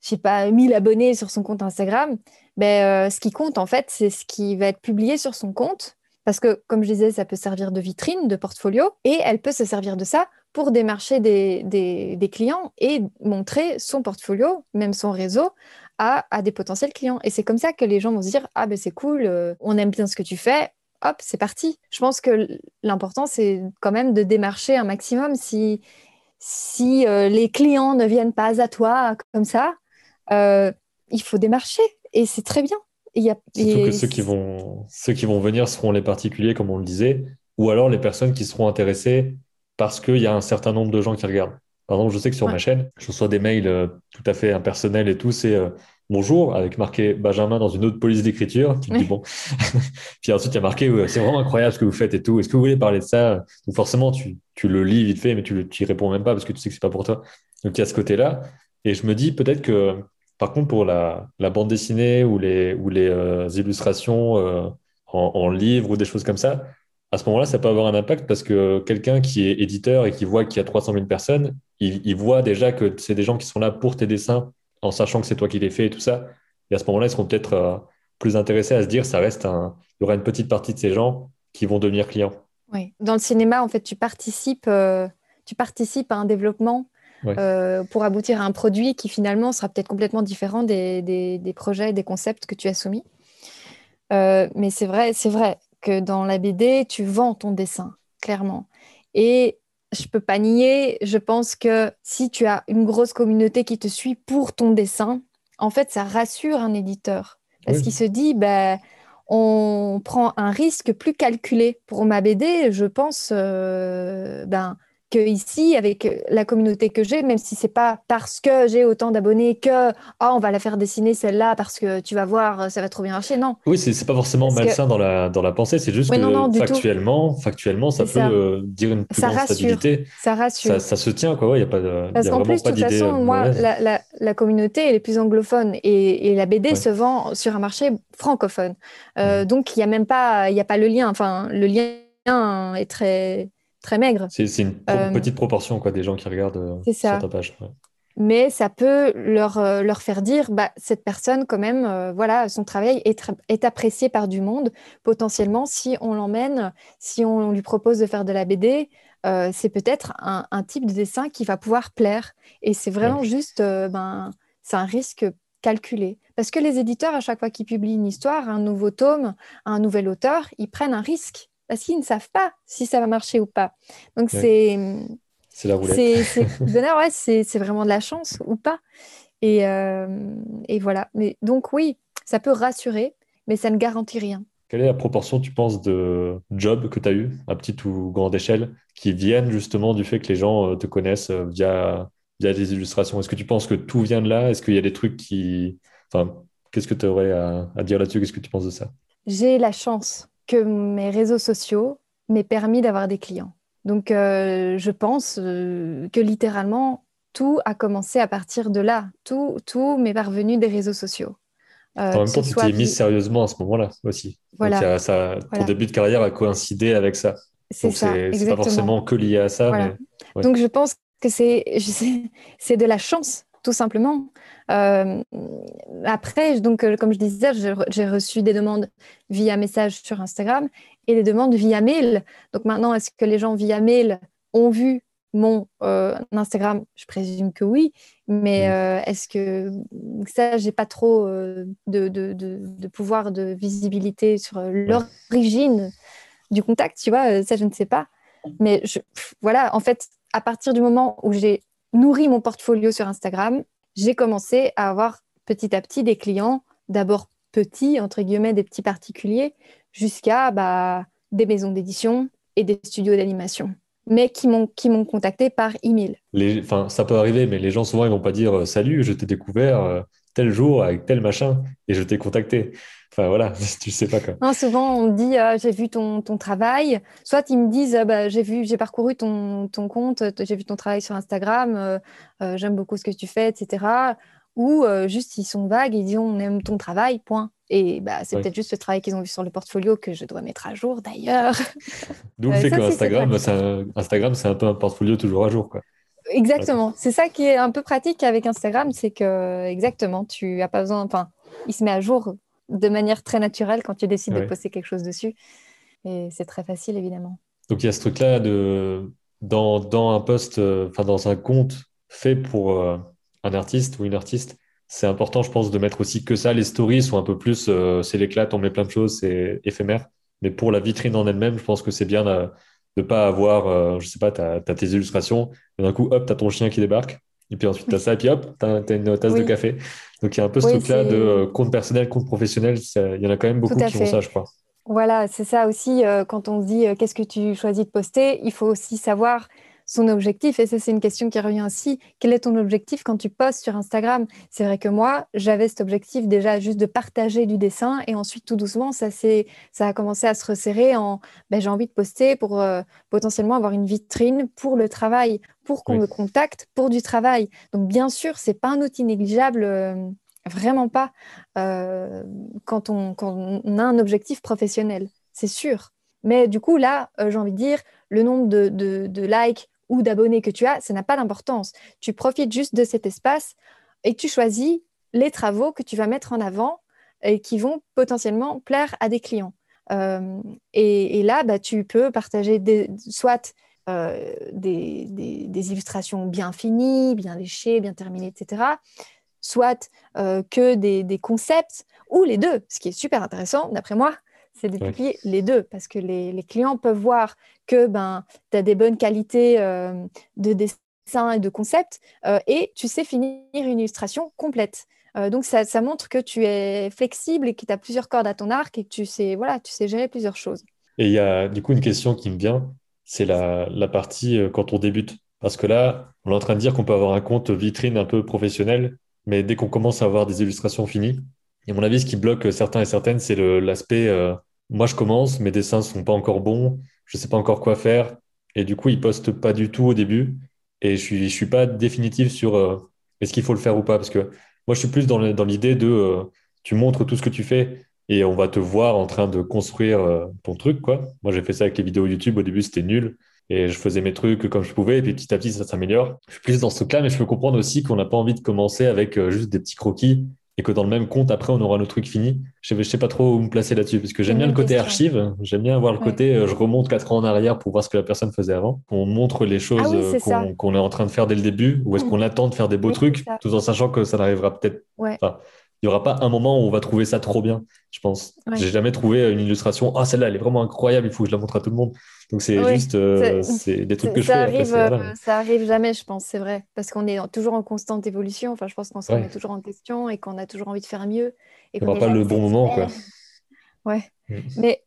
sais pas, 1000 abonnés sur son compte Instagram, ben, ce qui compte en fait, c'est ce qui va être publié sur son compte parce que, comme je disais, ça peut servir de vitrine, de portfolio, et elle peut se servir de ça pour démarcher des, des, clients et montrer son portfolio, même son réseau, à, à des potentiels clients. Et c'est comme ça que les gens vont se dire, ah ben c'est cool, euh, on aime bien ce que tu fais, hop, c'est parti. Je pense que l'important, c'est quand même de démarcher un maximum. Si, si euh, les clients ne viennent pas à toi comme ça, euh, il faut démarcher. Et c'est très bien. Y a, Surtout que ceux qui, vont, ceux qui vont venir seront les particuliers, comme on le disait, ou alors les personnes qui seront intéressées parce qu'il y a un certain nombre de gens qui regardent. Par exemple, je sais que sur ma chaîne, je reçois des mails euh, tout à fait impersonnels et tout. C'est euh, bonjour avec marqué Benjamin dans une autre police d'écriture. Tu te dis bon. Puis ensuite, il y a marqué c'est vraiment incroyable ce que vous faites et tout. Est-ce que vous voulez parler de ça? Donc forcément, tu, tu, le lis vite fait, mais tu n'y réponds même pas parce que tu sais que c'est pas pour toi. Donc il y a ce côté-là. Et je me dis peut-être que par contre, pour la, bande dessinée ou les, euh, illustrations euh, en, livre ou des choses comme ça, à ce moment-là, ça peut avoir un impact parce que quelqu'un qui est éditeur et qui voit qu'il y a 300 000 personnes, il, voit déjà que c'est des gens qui sont là pour tes dessins en sachant que c'est toi qui les fais et tout ça. Et à ce moment-là, ils seront peut-être euh, plus intéressés à se dire, ça reste. Il y aura une petite partie de ces gens qui vont devenir clients. Oui, dans le cinéma, en fait, tu participes, tu participes à un développement euh, pour aboutir à un produit qui finalement sera peut-être complètement différent des, des, projets, des concepts que tu as soumis. Euh, mais c'est vrai, c'est vrai que dans la BD, tu vends ton dessin, clairement. Et je peux pas nier, je pense que si tu as une grosse communauté qui te suit pour ton dessin, en fait, ça rassure un éditeur. Parce qu'il se dit, ben, on prend un risque plus calculé. Pour ma BD, je pense, euh, ben, ici, avec la communauté que j'ai, même si c'est pas parce que j'ai autant d'abonnés que oh, on va la faire dessiner celle-là parce que tu vas voir, ça va trop bien marcher. Non. Oui, c'est pas forcément malsain dans, la, dans la pensée, c'est juste que factuellement, factuellement, ça peut euh, dire une plus grande stabilité. Ça rassure. Ça, se tient, quoi. Il y a pas de. Parce qu'en plus, de toute façon, moi, la, la, communauté, elle est plus anglophone et, et la BD se vend sur un marché francophone. Euh, mmh. Donc, il n'y a même pas, il y a pas le lien. Enfin, le lien est très très maigre. C'est une euh, petite proportion quoi, des gens qui regardent euh, sur ta page. Mais ça peut leur, euh, leur faire dire, bah, cette personne, quand même, voilà, son travail est, est, apprécié par du monde. Potentiellement, si on l'emmène, si on lui propose de faire de la BD, c'est peut-être un, un, type de dessin qui va pouvoir plaire. Et c'est vraiment juste, ben, c'est un risque calculé. Parce que les éditeurs, à chaque fois qu'ils publient une histoire, un nouveau tome, un nouvel auteur, ils prennent un risque parce qu'ils ne savent pas si ça va marcher ou pas. Donc c'est c'est la roulette. C'est vraiment de la chance ou pas. Et, euh, et, voilà. Mais donc oui, ça peut rassurer, mais ça ne garantit rien. Quelle est la proportion, tu penses, de jobs que tu as eu, à petite ou grande échelle, qui viennent justement du fait que les gens euh, te connaissent euh, via, via des illustrations? Est-ce que tu penses que tout vient de là? Est-ce qu'il y a des trucs qui... Enfin, qu'est-ce que tu aurais à, à dire là-dessus? Qu'est-ce que tu penses de ça? J'ai la chance que mes réseaux sociaux m'aient permis d'avoir des clients. Donc, euh, je pense euh, que littéralement, tout a commencé à partir de là. Tout, tout m'est parvenu des réseaux sociaux. Euh, en même temps, tu t'es mise sérieusement à ce moment-là aussi. Voilà. ça, ton début de carrière a coïncidé avec ça. C'est ça. C'est pas forcément que lié à ça. Donc, je pense que c'est de la chance tout simplement. Euh, après, donc, euh, comme je disais, j'ai reçu des demandes via message sur Instagram et des demandes via mail. Donc maintenant, est-ce que les gens via mail ont vu mon euh, Instagram? Je présume que oui, mais est-ce que ça, j'ai pas trop de, de, pouvoir de visibilité sur l'origine du contact, tu vois? Ça, je ne sais pas. Mais je, voilà, en fait, à partir du moment où j'ai nourri mon portfolio sur Instagram, j'ai commencé à avoir petit à petit des clients, d'abord petits, entre guillemets, des petits particuliers, jusqu'à bah, des maisons d'édition et des studios d'animation, mais qui m'ont, contacté par email. Les, ça peut arriver, mais les gens souvent ils vont pas dire euh, salut, je t'ai découvert euh, tel jour avec tel machin et je t'ai contacté. Enfin voilà, tu sais pas quoi. Non, souvent on dit euh, j'ai vu ton, ton, travail. Soit ils me disent euh, bah, j'ai vu, j'ai parcouru ton, ton compte, j'ai vu ton travail sur Instagram, euh, j'aime beaucoup ce que tu fais, etc. Ou juste ils sont vagues, ils disent on aime ton travail, point. Et bah, c'est peut-être juste le travail qu'ils ont vu sur le portfolio que je dois mettre à jour d'ailleurs. D'où le fait qu'Instagram, Instagram, c'est un peu un portfolio toujours à jour. Quoi. Exactement. C'est ça qui est un peu pratique avec Instagram, c'est que exactement, tu as pas besoin, enfin, il se met à jour de manière très naturelle quand tu décides de poster quelque chose dessus. Et c'est très facile, évidemment. Donc il y a ce truc-là de dans, dans un post, euh, enfin dans un compte fait pour euh, un artiste ou une artiste, c'est important, je pense, de mettre aussi que ça. Les stories sont un peu plus, euh, c'est l'éclat, on met plein de choses, c'est éphémère. Mais pour la vitrine en elle-même, je pense que c'est bien de ne pas avoir, je sais pas, tu as, tes illustrations, et d'un coup, hop, tu as ton chien qui débarque. Et puis ensuite, tu as ça, et puis hop, tu as, une tasse de café. Donc il y a un peu ce truc-là de euh, compte personnel, compte professionnel. Il y en a quand même beaucoup qui font ça, je crois. Voilà, c'est ça aussi. Euh, quand on se dit euh, qu'est-ce que tu choisis de poster, il faut aussi savoir son objectif. Et ça, c'est une question qui revient aussi. Quel est ton objectif quand tu postes sur Instagram? C'est vrai que moi, j'avais cet objectif déjà juste de partager du dessin. Et ensuite, tout doucement, ça, ça a commencé à se resserrer en ben, j'ai envie de poster pour euh, potentiellement avoir une vitrine pour le travail, pour qu'on me contacte pour du travail. Donc, bien sûr, c'est pas un outil négligeable. Euh, vraiment pas euh, quand, on, quand, on, a un objectif professionnel, c'est sûr. Mais du coup, là, j'ai envie de dire, le nombre de, de, de likes ou d'abonnés que tu as, ça n'a pas d'importance. Tu profites juste de cet espace et tu choisis les travaux que tu vas mettre en avant et qui vont potentiellement plaire à des clients. Euh, et, là, bah, tu peux partager soit euh, des, illustrations bien finies, bien léchées, bien terminées, etc. Soit euh, que des, concepts, ou les deux, ce qui est super intéressant, d'après moi, c'est de publier les deux parce que les, clients peuvent voir que ben, tu as des bonnes qualités euh, de dessin et de concept euh, et tu sais finir une illustration complète. Euh, donc ça, montre que tu es flexible et que tu as plusieurs cordes à ton arc et que tu sais, voilà, tu sais gérer plusieurs choses. Et il y a du coup une question qui me vient, c'est la, la partie quand on débute. Parce que là, on est en train de dire qu'on peut avoir un compte vitrine un peu professionnel, mais dès qu'on commence à avoir des illustrations finies, et mon avis, ce qui bloque certains et certaines, c'est l'aspect euh, moi je commence, mes dessins sont pas encore bons, je sais pas encore quoi faire, et du coup ils postent pas du tout au début, et je suis je suis pas définitif sur euh, est-ce qu'il faut le faire ou pas, parce que moi je suis plus dans l'idée de euh, tu montres tout ce que tu fais et on va te voir en train de construire ton truc quoi. Moi j'ai fait ça avec les vidéos YouTube, au début c'était nul. Et je faisais mes trucs comme je pouvais, et puis petit à petit, ça s'améliore. Je suis plus dans ce truc-là, mais je peux comprendre aussi qu'on n'a pas envie de commencer avec juste des petits croquis et que dans le même compte, après, on aura nos trucs finis. Je ne sais pas trop où me placer là-dessus, parce que j'aime bien le côté archive, j'aime bien voir le côté, euh, je remonte quatre ans en arrière pour voir ce que la personne faisait avant. On montre les choses ah euh, qu'on est, en train de faire dès le début, ou est-ce mm. qu'on attend de faire des beaux trucs, tout en sachant que ça n'arrivera peut-être pas n'y aura pas un moment où on va trouver ça trop bien, je pense. J'ai jamais trouvé une illustration, ah, celle-là, elle est vraiment incroyable, il faut que je la montre à tout le monde. Donc, c'est juste euh, c'est des trucs que je fais. Arrive, euh, Ça arrive jamais, je pense, c'est vrai. Parce qu'on est toujours en constante évolution. Enfin, je pense qu'on se remet toujours en question et qu'on a toujours envie de faire mieux. Et il n'y aura pas le bon moment, quoi. Ouais. Mm. Mais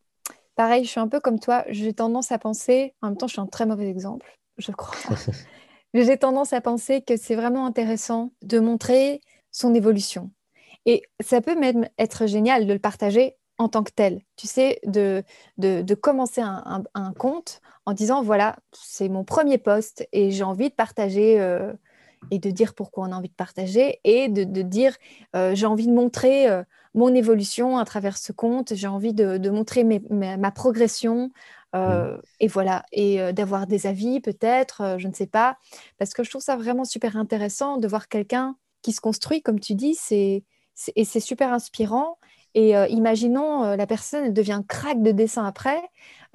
pareil, je suis un peu comme toi. J'ai tendance à penser, en même temps, je suis un très mauvais exemple, je crois. J'ai tendance à penser que c'est vraiment intéressant de montrer son évolution et ça peut même être génial de le partager en tant que tel. Tu sais, de, de, commencer un, compte en disant, voilà, c'est mon premier poste et j'ai envie de partager euh, et de dire pourquoi on a envie de partager et de, dire, euh, j'ai envie de montrer euh, mon évolution à travers ce compte, j'ai envie de, montrer ma, progression. Mmh. Et voilà, et d'avoir des avis peut-être, je ne sais pas, parce que je trouve ça vraiment super intéressant de voir quelqu'un qui se construit, comme tu dis, c'est, et c'est super inspirant. Et euh, imaginons, euh, la personne elle devient crack de dessin après.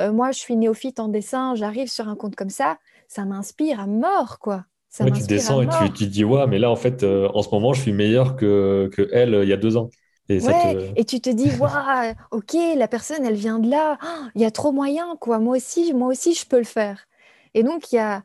Euh, moi, je suis néophyte en dessin, j'arrive sur un compte comme ça, ça m'inspire à mort, quoi. Ça tu descends et tu, tu, dis, ouais, mais là, en fait, en ce moment, je suis meilleur que, que elle il y a deux ans. Et, et tu te dis, waouh, ok, la personne, elle vient de là, oh, il y a trop moyen, quoi. Moi aussi, moi aussi, je peux le faire. Et donc, il y a,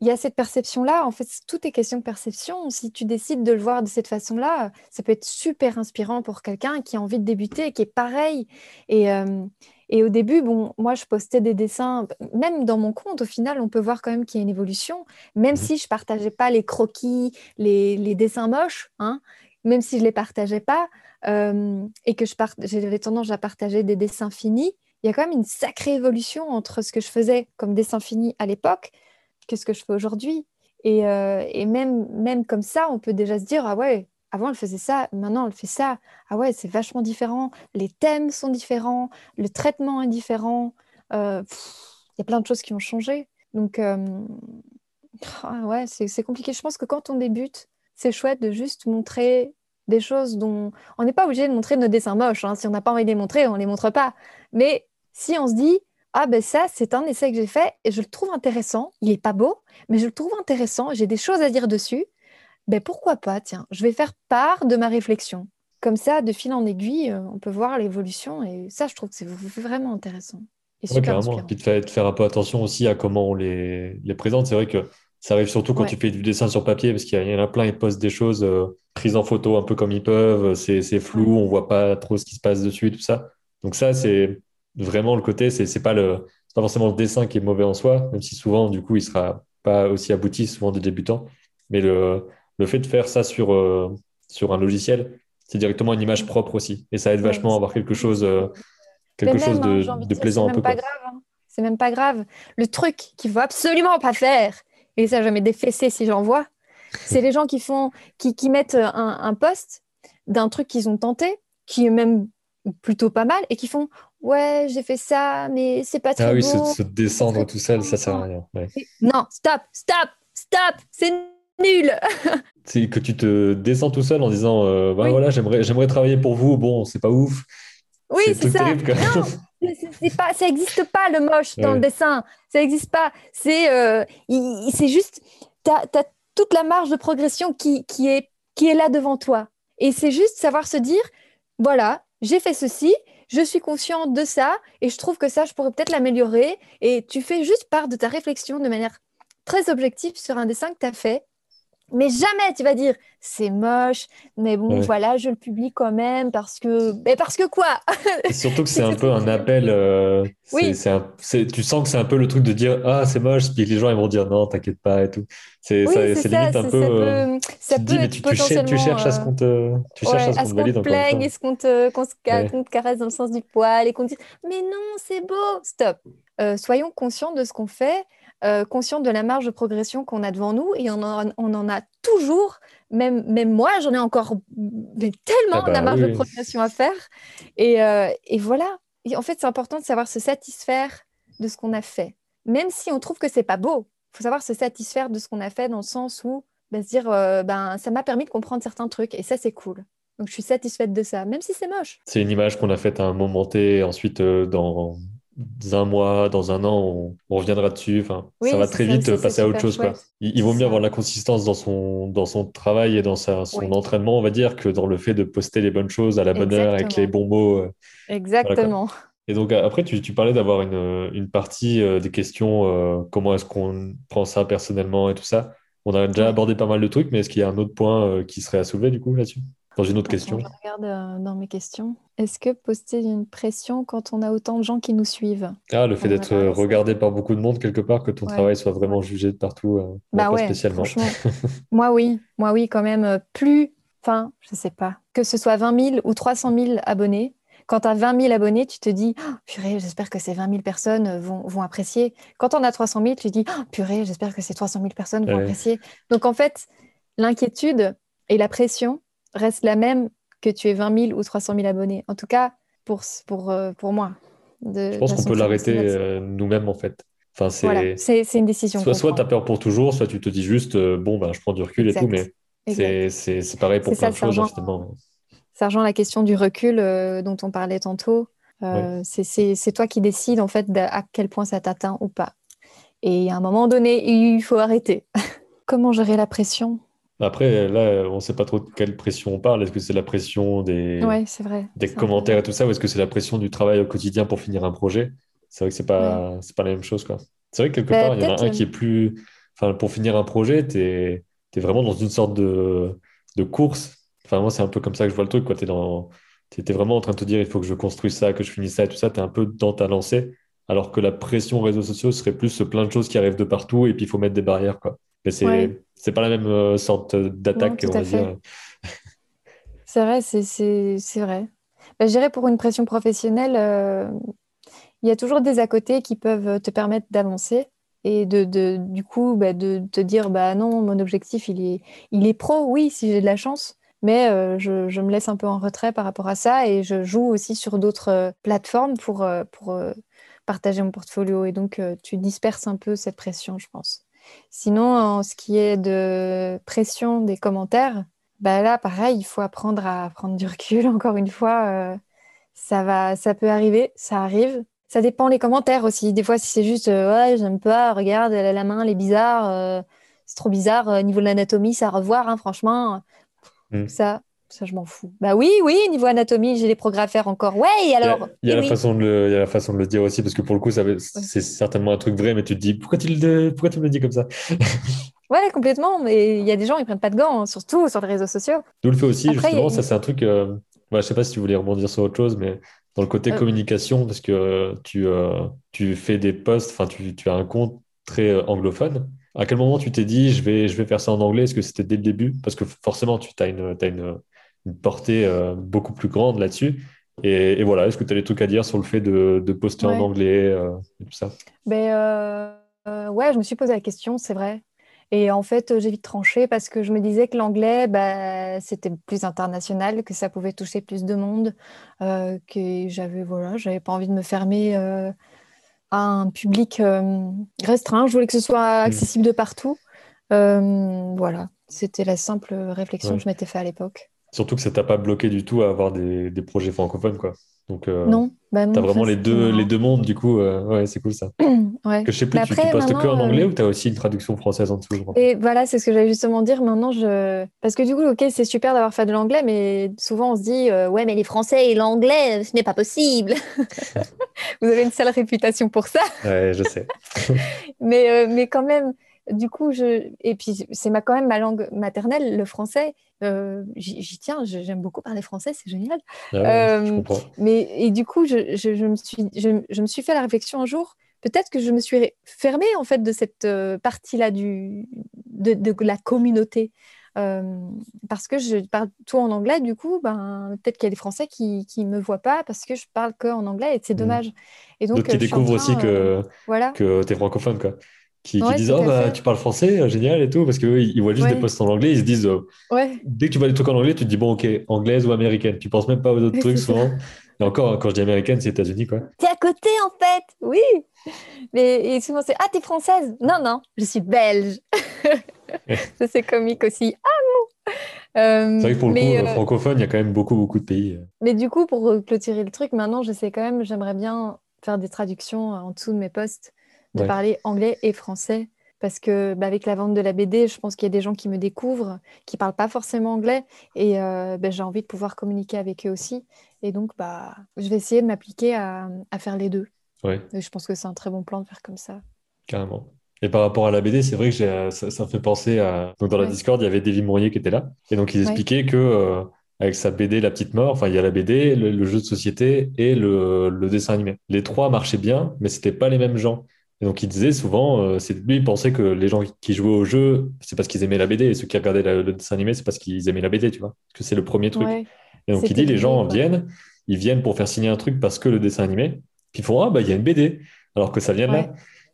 il y a cette perception-là. En fait, tout est question de perception. Si tu décides de le voir de cette façon-là, ça peut être super inspirant pour quelqu'un qui a envie de débuter, qui est pareil. Et, euh, et au début, bon, moi, je postais des dessins, même dans mon compte, au final, on peut voir quand même qu'il y a une évolution, même mmh si je partageais pas les croquis, les, les dessins moches, hein, même si je les partageais pas, euh, et que j'avais tendance à partager des dessins finis, il y a quand même une sacrée évolution entre ce que je faisais comme dessin fini à l'époque qu'est-ce que je fais aujourd'hui? Et, euh, et, même, même comme ça, on peut déjà se dire, ah ouais, avant elle faisait ça, maintenant elle fait ça. Ah ouais, c'est vachement différent. Les thèmes sont différents, le traitement est différent. Euh, il y a plein de choses qui ont changé. Donc, euh, ah ouais, c'est compliqué. Je pense que quand on débute, c'est chouette de juste montrer des choses dont on n'est pas obligé de montrer nos dessins moches. Hein. Si on n'a pas envie de les montrer, on ne les montre pas. Mais si on se dit, ah ben ça, c'est un essai que j'ai fait et je le trouve intéressant. Il n'est pas beau, mais je le trouve intéressant. J'ai des choses à dire dessus. Ben pourquoi pas, tiens, je vais faire part de ma réflexion. Comme ça, de fil en aiguille, euh, on peut voir l'évolution et ça, je trouve que c'est vraiment intéressant. Et super carrément. Puis de faire, un peu attention aussi à comment on les, les présente. C'est vrai que ça arrive surtout quand tu fais du dessin sur papier, parce qu'il y, en a plein, ils postent des choses euh, prises en photo un peu comme ils peuvent, c'est flou, on voit pas trop ce qui se passe dessus tout ça. Donc ça, c'est vraiment le côté, c'est c'est pas le pas forcément le dessin qui est mauvais en soi, même si souvent du coup il sera pas aussi abouti souvent des débutants, mais le, le fait de faire ça sur euh, sur un logiciel, c'est directement une image propre aussi, et ça aide vachement à avoir quelque chose euh, quelque chose de, hein, de, plaisant un peu. Hein. C'est même pas grave. Le truc qu'il faut absolument pas faire, et ça jamais défaissé si j'en vois, c'est les gens qui font qui, qui mettent un, un post d'un truc qu'ils ont tenté, qui est même plutôt pas mal, et qui font ouais, j'ai fait ça, mais c'est pas très Ah oui, Se, descendre tout seul, ça sert à rien. Non, stop, stop, stop, c'est nul. c'est que tu te descends tout seul en disant, euh, bah, voilà, j'aimerais, j'aimerais travailler pour vous. Bon, c'est pas ouf. Oui, c'est ça. non, c'est pas, ça n'existe pas le moche dans le dessin. Ça n'existe pas. C'est, euh, c'est juste, tu as, toute la marge de progression qui, qui, est, qui est là devant toi. Et c'est juste savoir se dire, voilà, j'ai fait ceci, je suis consciente de ça et je trouve que ça, je pourrais peut-être l'améliorer. Et tu fais juste part de ta réflexion de manière très objective sur un dessin que tu as fait. Mais jamais tu vas dire c'est moche, mais bon voilà, je le publie quand même parce que, mais parce que quoi? Surtout que c'est un peu un appel. Euh, oui. tu sens que c'est un peu le truc de dire ah c'est moche, puis les gens ils vont dire non t'inquiète pas et tout. C'est limite un peu. Euh, ça peut, tu, tu, cherches à ce qu'on te, tu cherches à ce qu'on te plaigne, et ce qu'on te, te, caresse dans le sens du poil et qu'on dise mais non c'est beau, stop. Euh, soyons conscients de ce qu'on fait euh, consciente de la marge de progression qu'on a devant nous et on en, on en a toujours, même, même moi, j'en ai encore tellement ah la bah marge de progression à faire. Et, euh, et voilà. Et en fait, c'est important de savoir se satisfaire de ce qu'on a fait. Même si on trouve que c'est pas beau, il faut savoir se satisfaire de ce qu'on a fait dans le sens où bah, se dire euh, ben, ça m'a permis de comprendre certains trucs et ça, c'est cool. Donc, je suis satisfaite de ça, même si c'est moche. C'est une image qu'on a faite à un moment T, ensuite dans, un mois, dans un an, on, reviendra dessus. Enfin, ça va très vite passer à autre chose. Quoi. Il, vaut mieux avoir la consistance dans son, dans son travail et dans sa, son entraînement, on va dire, que dans le fait de poster les bonnes choses à la bonne heure avec les bons mots. Euh, Exactement. et donc après, tu, tu parlais d'avoir une, une, partie euh, des questions, euh, comment est-ce qu'on prend ça personnellement et tout ça. On a déjà abordé pas mal de trucs, mais est-ce qu'il y a un autre point qui serait à soulever du coup là-dessus? Dans une autre question. Je regarde euh, dans mes questions. Est-ce que poster une pression quand on a autant de gens qui nous suivent? Ah, le fait d'être regardé par beaucoup de monde quelque part, que ton travail soit vraiment jugé de partout, euh, bah ouais, spécialement. moi oui, moi oui quand même. Euh, plus, enfin, je sais pas, que ce soit 20 000 ou 300 000 abonnés, quand tu as 20 000 abonnés, tu te dis oh, purée, j'espère que ces 20 000 personnes vont, vont, apprécier. Quand on a 300 000, tu te dis oh, purée, j'espère que ces 300 000 personnes vont apprécier. Donc en fait, l'inquiétude et la pression, reste la même que tu aies 20 000 ou 300 000 abonnés. En tout cas, pour, pour, euh, pour moi. je pense qu'on peut l'arrêter euh, nous-mêmes, en fait. Enfin, c'est voilà, une décision. Soit, soit tu as peur pour toujours, soit tu te dis juste, euh, bon, ben, je prends du recul et tout, mais C'est pareil pour plein de choses, justement. Ça rejoint la question du recul euh, dont on parlait tantôt. Euh, c'est toi qui décides en fait à quel point ça t'atteint ou pas. Et à un moment donné, il faut arrêter. Comment gérer la pression? Après, là, on ne sait pas trop de quelle pression on parle. Est-ce que c'est la pression des, vrai. des commentaires et tout ça, ou est-ce que c'est la pression du travail au quotidien pour finir un projet? C'est vrai que ce n'est pas, c'est pas la même chose. C'est vrai que quelque bah, part, il y en a un qui est plus. Enfin, pour finir un projet, tu es, vraiment dans une sorte de, de course. Enfin, moi, c'est un peu comme ça que je vois le truc. Tu es dans vraiment en train de te dire il faut que je construise ça, que je finisse ça et tout ça, tu es un peu dans ta lancée, alors que la pression réseaux sociaux serait plus plein de choses qui arrivent de partout et puis il faut mettre des barrières. Quoi. Mais c'est c'est pas la même euh, sorte d'attaque, on va dire. C'est vrai, c'est vrai. Bah, je dirais pour une pression professionnelle, euh, il y a toujours des à côté qui peuvent te permettre d'avancer et de, de, du coup bah, de te dire bah non, mon objectif il est, il est pro, oui, si j'ai de la chance, mais euh, je, je, me laisse un peu en retrait par rapport à ça et je joue aussi sur d'autres euh, plateformes pour, euh, pour partager mon portfolio. Et donc, tu disperses un peu cette pression, je pense. Sinon, en ce qui est de pression des commentaires, bah là, pareil, il faut apprendre à prendre du recul. Encore une fois, ça, va, ça peut arriver, ça arrive. Ça dépend les commentaires aussi. Des fois, si c'est juste ouais, j'aime pas, regarde, elle a la main, elle est bizarre, c'est trop bizarre. niveau de l'anatomie, ça à revoir, hein, franchement. Mm. Ça, ça, je m'en fous. Bah oui, oui, niveau anatomie, j'ai des progrès à faire encore. Ouais, alors. Il y a, la, façon de le, il y a la façon de le dire aussi, parce que pour le coup, c'est certainement un truc vrai, mais tu te dis, pourquoi tu, le, pourquoi tu me le dis comme ça? Ouais, complètement. Mais il y a des gens, ils prennent pas de gants, hein, surtout sur les réseaux sociaux. D'où le fait aussi, justement, ça, c'est un truc. Euh... je sais pas si tu voulais rebondir sur autre chose, mais dans le côté euh. communication, parce que tu, euh, tu fais des posts, enfin, tu, tu as un compte très euh, anglophone. À quel moment tu t'es dit, je vais, je vais faire ça en anglais? Est-ce que c'était dès le début? Parce que forcément, tu as une, as une, une portée euh, beaucoup plus grande là-dessus. Et, voilà, est-ce que tu as des trucs à dire sur le fait de, de poster en anglais euh, et tout ça? Ben, euh, Ouais, je me suis posé la question, c'est vrai. Et en fait, j'ai vite tranché parce que je me disais que l'anglais, bah, c'était plus international, que ça pouvait toucher plus de monde, que j'avais voilà, j'avais pas envie de me fermer un public euh, restreint. Je voulais que ce soit mm. accessible de partout. Voilà, c'était la simple réflexion que je m'étais fait à l'époque. Surtout que ça t'a pas bloqué du tout à avoir des, des projets francophones, quoi. Donc, euh, non, bah tu as vraiment les deux, les deux mondes, du coup, ouais, c'est cool ça. ouais. Que je sais plus, tu, postes que en anglais ou tu as aussi une traduction française en dessous Et voilà, c'est ce que j'allais justement dire. Maintenant, je. Parce que du coup, ok, c'est super d'avoir fait de l'anglais, mais souvent on se dit, ouais, mais les Français et l'anglais, ce n'est pas possible. Vous avez une sale réputation pour ça. Ouais, je sais. mais, mais quand même, du coup, je... et puis c'est ma, quand même ma langue maternelle, le français. Euh, j'y tiens, j'aime beaucoup parler français, c'est génial. Ah je euh, mais et du coup, je, je, me suis, je, me suis fait la réflexion un jour. Peut-être que je me suis fermée en fait de cette euh, partie-là du de, de, la communauté. parce que je parle tout en anglais, du coup, ben, peut-être qu'il y a des Français qui ne me voient pas parce que je parle que en anglais et c'est mmh. dommage. Et donc, qui découvrent aussi que, voilà. que tu es francophone. Quoi qui, disent Oh, bah, tu parles français, euh, génial et tout, parce qu'eux, ils voient juste des posts en anglais, ils se disent euh, Dès que tu vois des trucs en anglais, tu te dis Bon, ok, anglaise ou américaine. Tu penses même pas aux autres trucs souvent. Et encore, quand je dis américaine, c'est États-Unis, quoi. T'es à côté, en fait, oui. Mais et souvent, c'est Ah, t'es française Non, non, je suis belge. Ça, c'est comique aussi. Ah, non euh, c'est vrai que pour le coup, francophone, il y a quand même beaucoup, beaucoup de pays. Mais du coup, pour clôturer le truc, maintenant, je sais quand même, j'aimerais bien faire des traductions en dessous de mes posts de parler anglais et français. Parce que bah, avec la vente de la BD, je pense qu'il y a des gens qui me découvrent, qui ne parlent pas forcément anglais, et euh, bah, j'ai envie de pouvoir communiquer avec eux aussi. Et donc, bah, je vais essayer de m'appliquer à, faire les deux. Ouais. Et je pense que c'est un très bon plan de faire comme ça. Carrément. Et par rapport à la BD, c'est vrai que ça, ça, me fait penser à. Donc, dans la Discord, il y avait David Mourier qui était là. Et donc, ils expliquaient que. Euh, avec sa BD La Petite Mort. Enfin, il y a la BD, le, jeu de société et le, le, dessin animé. Les trois marchaient bien, mais c'était pas les mêmes gens. Et donc, il disait souvent, euh, lui, il pensait que les gens qui jouaient au jeu, c'est parce qu'ils aimaient la BD, et ceux qui regardaient le dessin animé, c'est parce qu'ils aimaient la BD, tu vois. Parce que c'est le premier truc. et donc, il dit, les gens viennent, ils viennent pour faire signer un truc parce que le dessin animé, puis ils font, ah, bah, il y a une BD, alors que ça vient de là.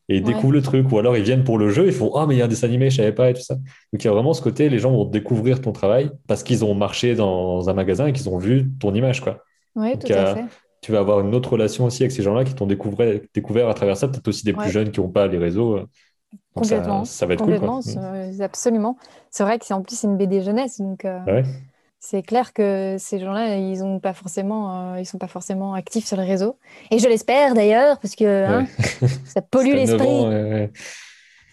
Et ils découvrent le truc, ou alors ils viennent pour le jeu, ils font, ah, mais il y a un dessin animé, je savais pas, et tout ça. Donc, il y a vraiment ce côté, les gens vont découvrir ton travail parce qu'ils ont marché dans un magasin et qu'ils ont vu ton image, quoi. Oui, tout à fait tu vas avoir une autre relation aussi avec ces gens-là qui t'ont découvert, découvert à travers ça, peut-être aussi des plus jeunes qui n'ont pas les réseaux. Complètement. Ça, va être complètement, cool. Quoi. Absolument. C'est vrai que c'est en plus une BD jeunesse, donc euh, c'est clair que ces gens-là, ils ont pas forcément, euh, ils sont pas forcément actifs sur les réseaux. Et je l'espère d'ailleurs, parce que hein, ça pollue l'esprit.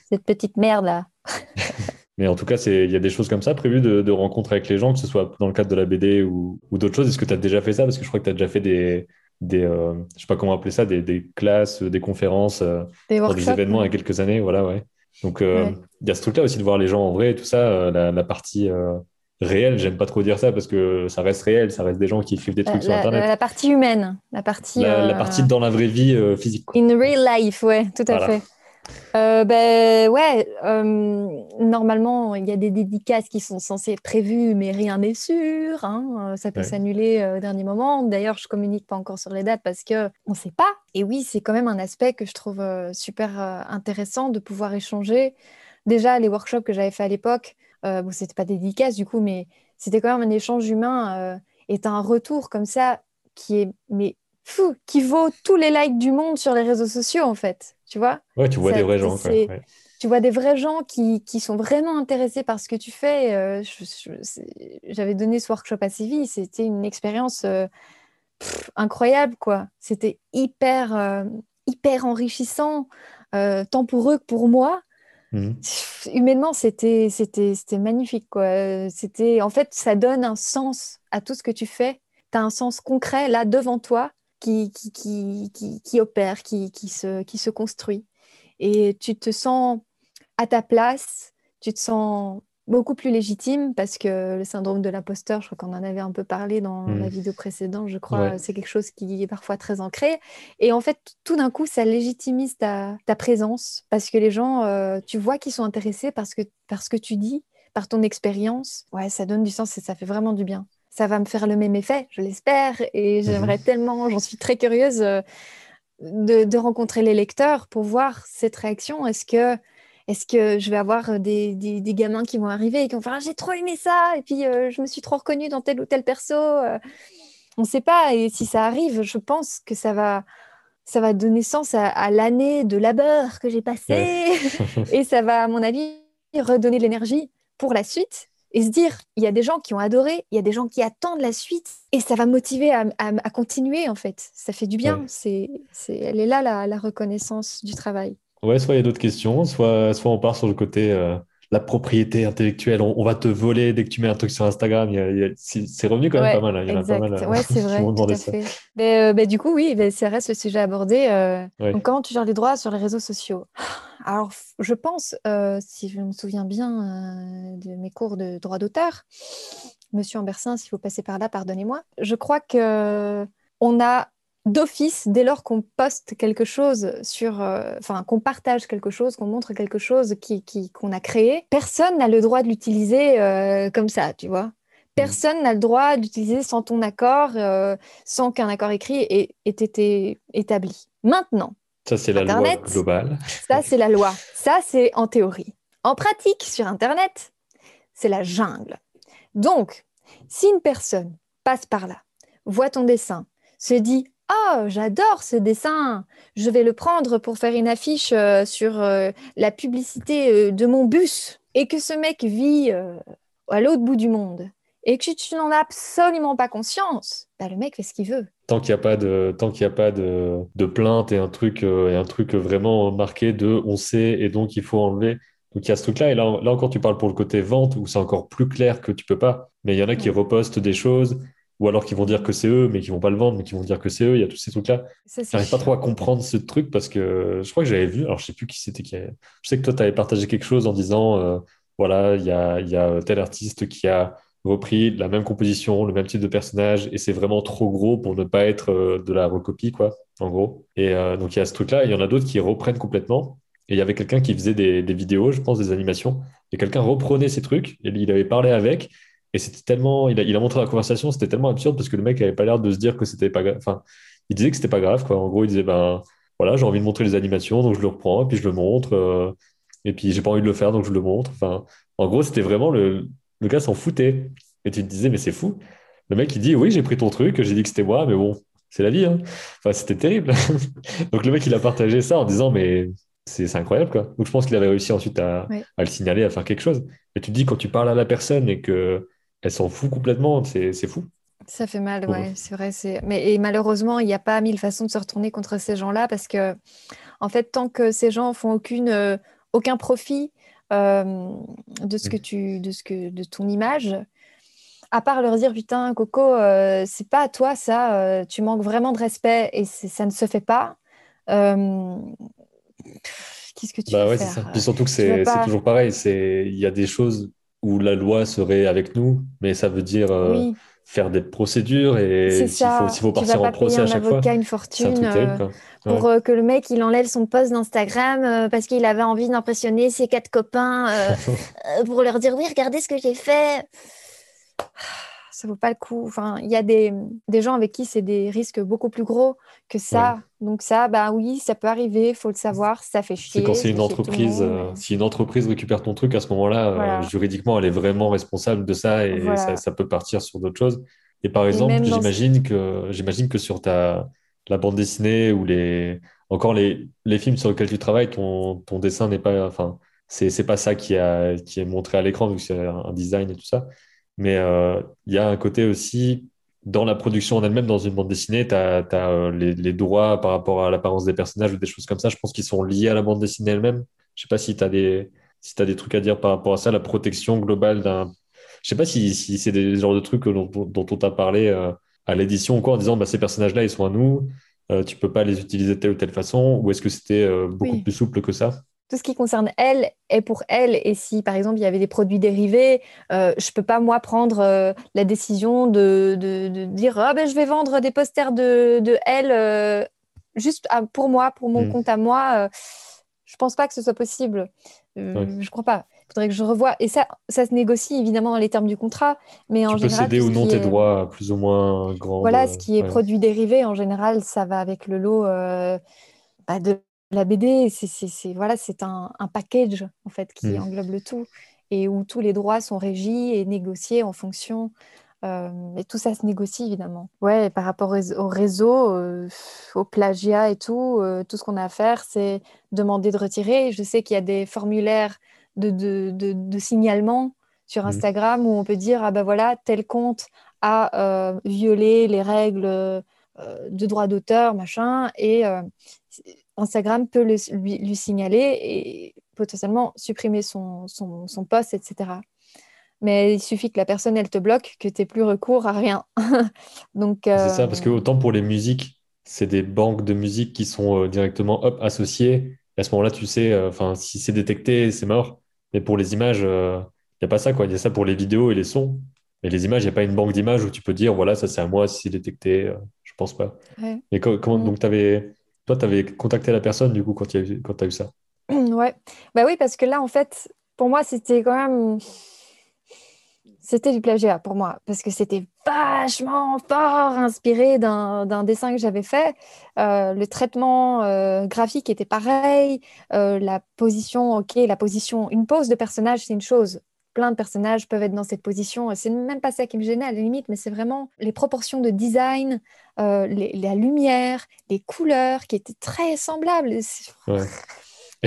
Cette petite merde là. Mais en tout cas, il y a des choses comme ça prévues de, de, rencontres avec les gens, que ce soit dans le cadre de la BD ou, ou d'autres choses. Est-ce que tu as déjà fait ça? Parce que je crois que tu as déjà fait des, des euh, je sais pas comment appeler ça, des, des classes, des conférences, euh, des, des événements il y a quelques années. Voilà, ouais. Donc, euh, il y a ce truc-là aussi de voir les gens en vrai et tout ça, la, la, partie réelle, j'aime pas trop dire ça parce que ça reste réel, ça reste des gens qui écrivent des trucs sur Internet. La partie humaine, la partie. La, partie dans la vraie vie physique. In real life, ouais, tout à fait. Euh, ben ouais, euh, normalement il y a des dédicaces qui sont censées être prévues, mais rien n'est sûr. Hein. Euh, ça peut s'annuler au dernier moment. D'ailleurs, je communique pas encore sur les dates parce que on sait pas. Et oui, c'est quand même un aspect que je trouve super intéressant de pouvoir échanger. Déjà, les workshops que j'avais fait à l'époque, bon, c'était pas dédicace du coup, mais c'était quand même un échange humain et un retour comme ça qui est mais fou, qui vaut tous les likes du monde sur les réseaux sociaux en fait tu vois? Ouais, tu vois des vrais gens. Tu vois des vrais gens qui, qui, sont vraiment intéressés par ce que tu fais. Euh, j'avais donné ce workshop à Séville, c'était une expérience euh, incroyable, quoi. C'était hyper, euh, hyper enrichissant, tant pour eux que pour moi. Mmh. Humainement, c'était magnifique, quoi. C'était en fait, ça donne un sens à tout ce que tu fais. Tu as un sens concret là devant toi qui, qui, qui, qui, opère, qui, qui, se, qui se construit. Et tu te sens à ta place, tu te sens beaucoup plus légitime parce que le syndrome de l'imposteur, je crois qu'on en avait un peu parlé dans la mmh. vidéo précédente, je crois, c'est quelque chose qui est parfois très ancré. Et en fait, tout d'un coup, ça légitimise ta, ta, présence parce que les gens, euh, tu vois qu'ils sont intéressés parce que, parce que tu dis, par ton expérience. Ouais, ça donne du sens et ça fait vraiment du bien ça va me faire le même effet, je l'espère. Et mhm. j'aimerais tellement, j'en suis très curieuse euh, de, rencontrer les lecteurs pour voir cette réaction. Est-ce que, est que je vais avoir des, des, gamins qui vont arriver et qui vont faire ah, J'ai trop aimé ça, et puis euh, je me suis trop reconnue dans tel ou tel perso euh. On ne sait pas. Et si ça arrive, je pense que ça va. Ça va donner sens à, l'année de labeur que j'ai passée. et ça va, à mon avis, redonner de l'énergie pour la suite et se dire, il y a des gens qui ont adoré, il y a des gens qui attendent la suite, et ça va motiver à, continuer, en fait. Ça fait du bien. C'est, elle est là, la, reconnaissance du travail. Ouais, soit il y a d'autres questions, soit, soit on part sur le côté euh, la propriété intellectuelle. On, va te voler dès que tu mets un truc sur Instagram. c'est revenu quand même pas mal. Hein. Il y en a pas mal. Euh, ouais, c'est vrai. tout à fait. Mais, euh, du coup, oui, ça reste le sujet abordé. Donc, comment tu gères les droits sur les réseaux sociaux? Alors, je pense, euh, si je me souviens bien euh, de mes cours de droit d'auteur, Monsieur Ambersin, s'il faut passer par là, pardonnez-moi. Je crois que on a d'office, dès lors qu'on poste quelque chose sur, euh, enfin qu'on partage quelque chose, qu'on montre quelque chose qui, qu'on a créé, personne n'a le droit de l'utiliser comme ça, tu vois. Personne n'a le droit d'utiliser sans ton accord, sans qu'un accord écrit ait été établi. Maintenant, ça, c'est la loi globale. Ça, c'est la loi. Ça, c'est en théorie. En pratique, sur Internet, c'est la jungle. Donc, si une personne passe par là, voit ton dessin, se dit Oh, j'adore ce dessin, je vais le prendre pour faire une affiche euh, sur euh, la publicité euh, de mon bus, et que ce mec vit à l'autre bout du monde, et que tu n'en as absolument pas conscience, bah, le mec fait ce qu'il veut. Tant qu'il n'y a pas de, tant qu'il a pas de, de, plainte et un truc euh, et un truc vraiment marqué de on sait et donc il faut enlever. Donc il y a ce truc-là et là, là encore tu parles pour le côté vente où c'est encore plus clair que tu peux pas. Mais il y en a qui repostent des choses ou alors qui vont dire que c'est eux mais qui vont pas le vendre mais qui vont dire que c'est eux. Il y a tous ces trucs-là. J'arrive pas trop à comprendre ce truc parce que je crois que j'avais vu. Alors je sais plus qui c'était qui. Je sais que toi tu avais partagé quelque chose en disant euh, voilà il y a, y a tel artiste qui a repris la même composition, le même type de personnage, et c'est vraiment trop gros pour ne pas être euh, de la recopie, quoi, en gros. Et euh, donc il y a ce truc-là, il y en a d'autres qui reprennent complètement. Et il y avait quelqu'un qui faisait des, vidéos, je pense, des animations, et quelqu'un reprenait ces trucs, et il avait parlé avec, et c'était tellement, il a, il a, montré la conversation, c'était tellement absurde parce que le mec avait pas l'air de se dire que c'était pas grave. Enfin, il disait que c'était pas grave, quoi. En gros, il disait, ben voilà, j'ai envie de montrer les animations, donc je le reprends, et puis je le montre, euh, et puis j'ai pas envie de le faire, donc je le montre. Enfin, en gros, c'était vraiment le, le gars s'en foutait. Et tu te disais, mais c'est fou. Le mec, il dit, oui, j'ai pris ton truc, j'ai dit que c'était moi, mais bon, c'est la vie. Hein. Enfin, c'était terrible. Donc le mec, il a partagé ça en disant, mais c'est incroyable, quoi. Donc, je pense qu'il avait réussi ensuite à, le signaler, à faire quelque chose. Mais tu te dis, quand tu parles à la personne et qu'elle s'en fout complètement, c'est fou. Ça fait mal, ouais, c'est vrai. Mais et malheureusement, il n'y a pas mille façons de se retourner contre ces gens-là parce que, en fait, tant que ces gens font aucune, euh, aucun profit de ce que tu, de ce que, de ton image, à part leur dire putain, Coco, euh, c'est pas à toi ça, tu manques vraiment de respect et ça ne se fait pas. Qu'est-ce que tu bah ouais, c'est ça. Puis surtout que c'est toujours pareil. Il y a des choses où la loi serait avec nous, mais ça veut dire faire des procédures et s'il faut, faut, partir en procès à chaque avocat, une fortune euh, pour euh, que le mec il enlève son post d'Instagram euh, parce qu'il avait envie d'impressionner ses quatre copains pour leur dire oui regardez ce que j'ai fait ça vaut pas le coup. Enfin, il y a des, des, gens avec qui c'est des risques beaucoup plus gros que ça. Donc ça, bah oui, ça peut arriver, il faut le savoir, ça fait chier. C'est quand c'est une entreprise, euh, si une entreprise récupère ton truc à ce moment-là, euh, juridiquement, elle est vraiment responsable de ça et ça, peut partir sur d'autres choses. Et par exemple, j'imagine que j'imagine que sur ta la bande dessinée ou les encore les, les films sur lesquels tu travailles, ton, ton dessin n'est pas, enfin, c'est pas ça qui a qui est montré à l'écran vu que c'est un design et tout ça. Mais euh, il y a un côté aussi, dans la production en elle-même, dans une bande dessinée, tu as, euh, les, droits par rapport à l'apparence des personnages ou des choses comme ça. Je pense qu'ils sont liés à la bande dessinée elle-même. Je sais pas si tu as, des, si as des trucs à dire par rapport à ça, la protection globale d'un. Je sais pas si, si c'est des genres de trucs dont, dont on t'a parlé euh, à l'édition ou quoi, en disant bah, ces personnages-là, ils sont à nous, tu peux pas les utiliser de telle ou telle façon, ou est-ce que c'était beaucoup plus souple que ça? Tout ce qui concerne elle est pour elle. Et si, par exemple, il y avait des produits dérivés, euh, je ne peux pas, moi, prendre euh, la décision de, de, dire ah, ben, je vais vendre des posters de, de elle euh, juste pour moi, pour mon mm. compte à moi. je ne pense pas que ce soit possible. Je ne crois pas. Il faudrait que je revoie. Et ça, ça se négocie évidemment dans les termes du contrat. Mais en tu peux céder ou non tes droits plus ou moins grands. Voilà, ce qui est produit dérivé, en général, ça va avec le lot bah, de la BD, c'est voilà, c'est un, package en fait qui mmh. englobe le tout et où tous les droits sont régis et négociés en fonction. Euh, et tout ça se négocie évidemment. Ouais, par rapport au réseau, euh, au plagiat et tout, euh, tout ce qu'on a à faire, c'est demander de retirer. Je sais qu'il y a des formulaires de, de, signalement sur mmh. Instagram où on peut dire ah ben voilà tel compte a violé les règles de droit d'auteur machin et Instagram peut lui, signaler et potentiellement supprimer son, son, post, etc. Mais il suffit que la personne, elle te bloque, que tu n'aies plus recours à rien. Donc, C'est ça, parce que euh, autant pour les musiques, c'est des banques de musique qui sont euh, directement hop, associées. Et à ce moment-là, tu sais, euh, enfin si c'est détecté, c'est mort. Mais pour les images, il n'y a pas ça. Il y a ça pour les vidéos et les sons. Mais les images, il n'y a pas une banque d'images où tu peux dire, voilà, ça c'est à moi si c'est détecté. je pense pas. Mais comment, mm. donc, tu avais toi, tu avais contacté la personne, du coup, quand tu as, eu ça Ouais. Bah oui, parce que là, en fait, pour moi, c'était quand même. C'était du plagiat pour moi, parce que c'était vachement fort inspiré d'un dessin que j'avais fait. Euh, le traitement euh, graphique était pareil. Euh, la position, ok, la position, une pose de personnage, c'est une chose plein de personnages peuvent être dans cette position. C'est même pas ça qui me gênait à la limite, mais c'est vraiment les proportions de design, euh, la lumière, les couleurs qui étaient très semblables. Et,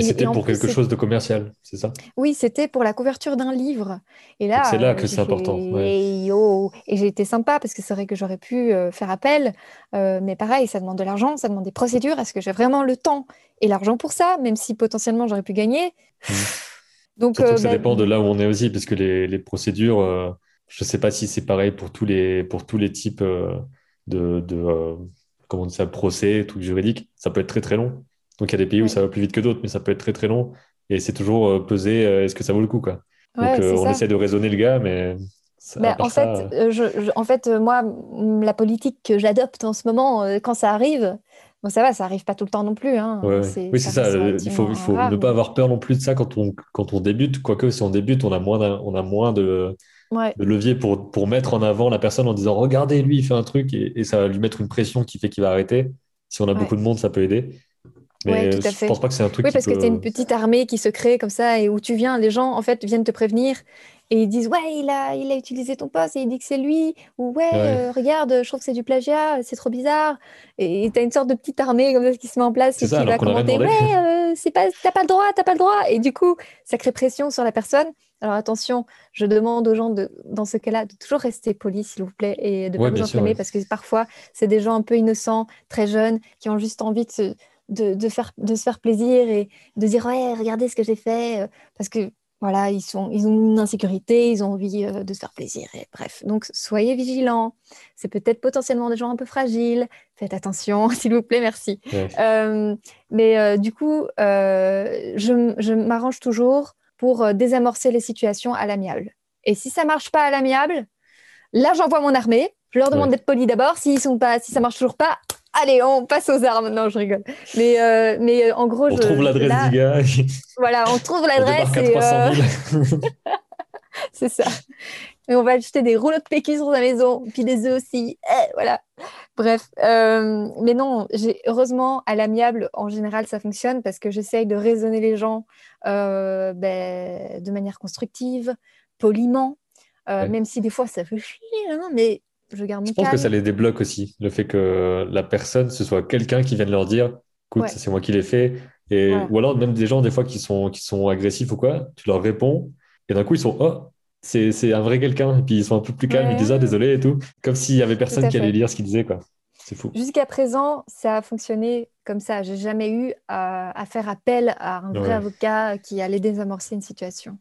c'était pour quelque chose de commercial, c'est ça? Oui, c'était pour la couverture d'un livre. Et là, c'est là que c'est important. Et, j'ai été sympa parce que c'est vrai que j'aurais pu euh, faire appel, euh, mais pareil, ça demande de l'argent, ça demande des procédures. Est-ce que j'ai vraiment le temps et l'argent pour ça, même si potentiellement j'aurais pu gagner? Mmh. Donc, Surtout que ça bah, dépend de là où on est aussi, parce que les, les procédures, euh, je ne sais pas si c'est pareil pour tous les, pour tous les types euh, de, de euh, comment on dit ça, procès, trucs juridiques. Ça peut être très très long. Donc il y a des pays où ça va plus vite que d'autres, mais ça peut être très très long. Et c'est toujours peser, est-ce que ça vaut le coup quoi. Donc on essaie de raisonner le gars, mais bah, en, fait, je, en fait, moi, la politique que j'adopte en ce moment, quand ça arrive, Bon, ça va, ça arrive pas tout le temps non plus. Hein. Oui, c'est ça. Il faut, il faut ne pas avoir peur non plus de ça quand on, quand on débute. Quoique, si on débute, on a moins, on a moins de, de levier pour, pour mettre en avant la personne en disant Regardez, lui, il fait un truc et, ça va lui mettre une pression qui fait qu'il va arrêter. Si on a beaucoup de monde, ça peut aider. Mais tout à je pense pas que c'est un truc. Oui, parce que tu es une petite armée qui se crée comme ça et où tu viens, les gens en fait viennent te prévenir et ils disent ouais il a il a utilisé ton poste et il dit que c'est lui. Ou ouais, euh, regarde je trouve que c'est du plagiat c'est trop bizarre. Et tu as une sorte de petite armée comme ça qui se met en place et qui va commenter ouais euh, c'est pas t'as pas le droit t'as pas le droit. Et du coup ça crée pression sur la personne. Alors attention, je demande aux gens de, dans ce cas-là de toujours rester polis, s'il vous plaît, et de ne pas vous enflammer, parce que parfois, c'est des gens un peu innocents, très jeunes, qui ont juste envie de se, de, faire, de se faire plaisir et de dire ouais regardez ce que j'ai fait euh, parce que voilà ils sont ils ont une insécurité ils ont envie euh, de se faire plaisir et bref. Donc soyez vigilants. C'est peut-être potentiellement des gens un peu fragiles. Faites attention s'il vous plaît merci. Euh, mais du coup je, je m'arrange toujours pour désamorcer les situations à l'amiable. Et si ça marche pas à l'amiable là j'envoie mon armée. Je leur demande d'être polis d'abord. S'ils sont pas si ça marche toujours pas allez, on passe aux armes. Non, je rigole. Mais, euh, mais euh, en gros, on trouve l'adresse du gars. voilà, on trouve l'adresse. Euh, c'est ça. Et on va acheter des rouleaux de PQ sur la maison, puis des œufs aussi. Eh, voilà. Bref. mais non, heureusement, à l'amiable, en général, ça fonctionne parce que j'essaye de raisonner les gens ben, de manière constructive, poliment. Même si des fois ça fait chier, hein, mais je garde Je pense que ça les débloque aussi, le fait que la personne, ce soit quelqu'un qui vienne leur dire écoute, c'est moi qui l'ai fait. Et, Ou alors même des gens, des fois, qui sont, qui sont agressifs ou quoi, tu leur réponds, et d'un coup, ils sont oh, c'est un vrai quelqu'un. Et puis ils sont un peu plus calmes, ils disent ah, désolé et tout. Comme s'il y avait personne qui allait lire ce qu'il disait, quoi. C'est fou. Jusqu'à présent, ça a fonctionné comme ça. J'ai jamais eu à, faire appel à un vrai avocat qui allait désamorcer une situation.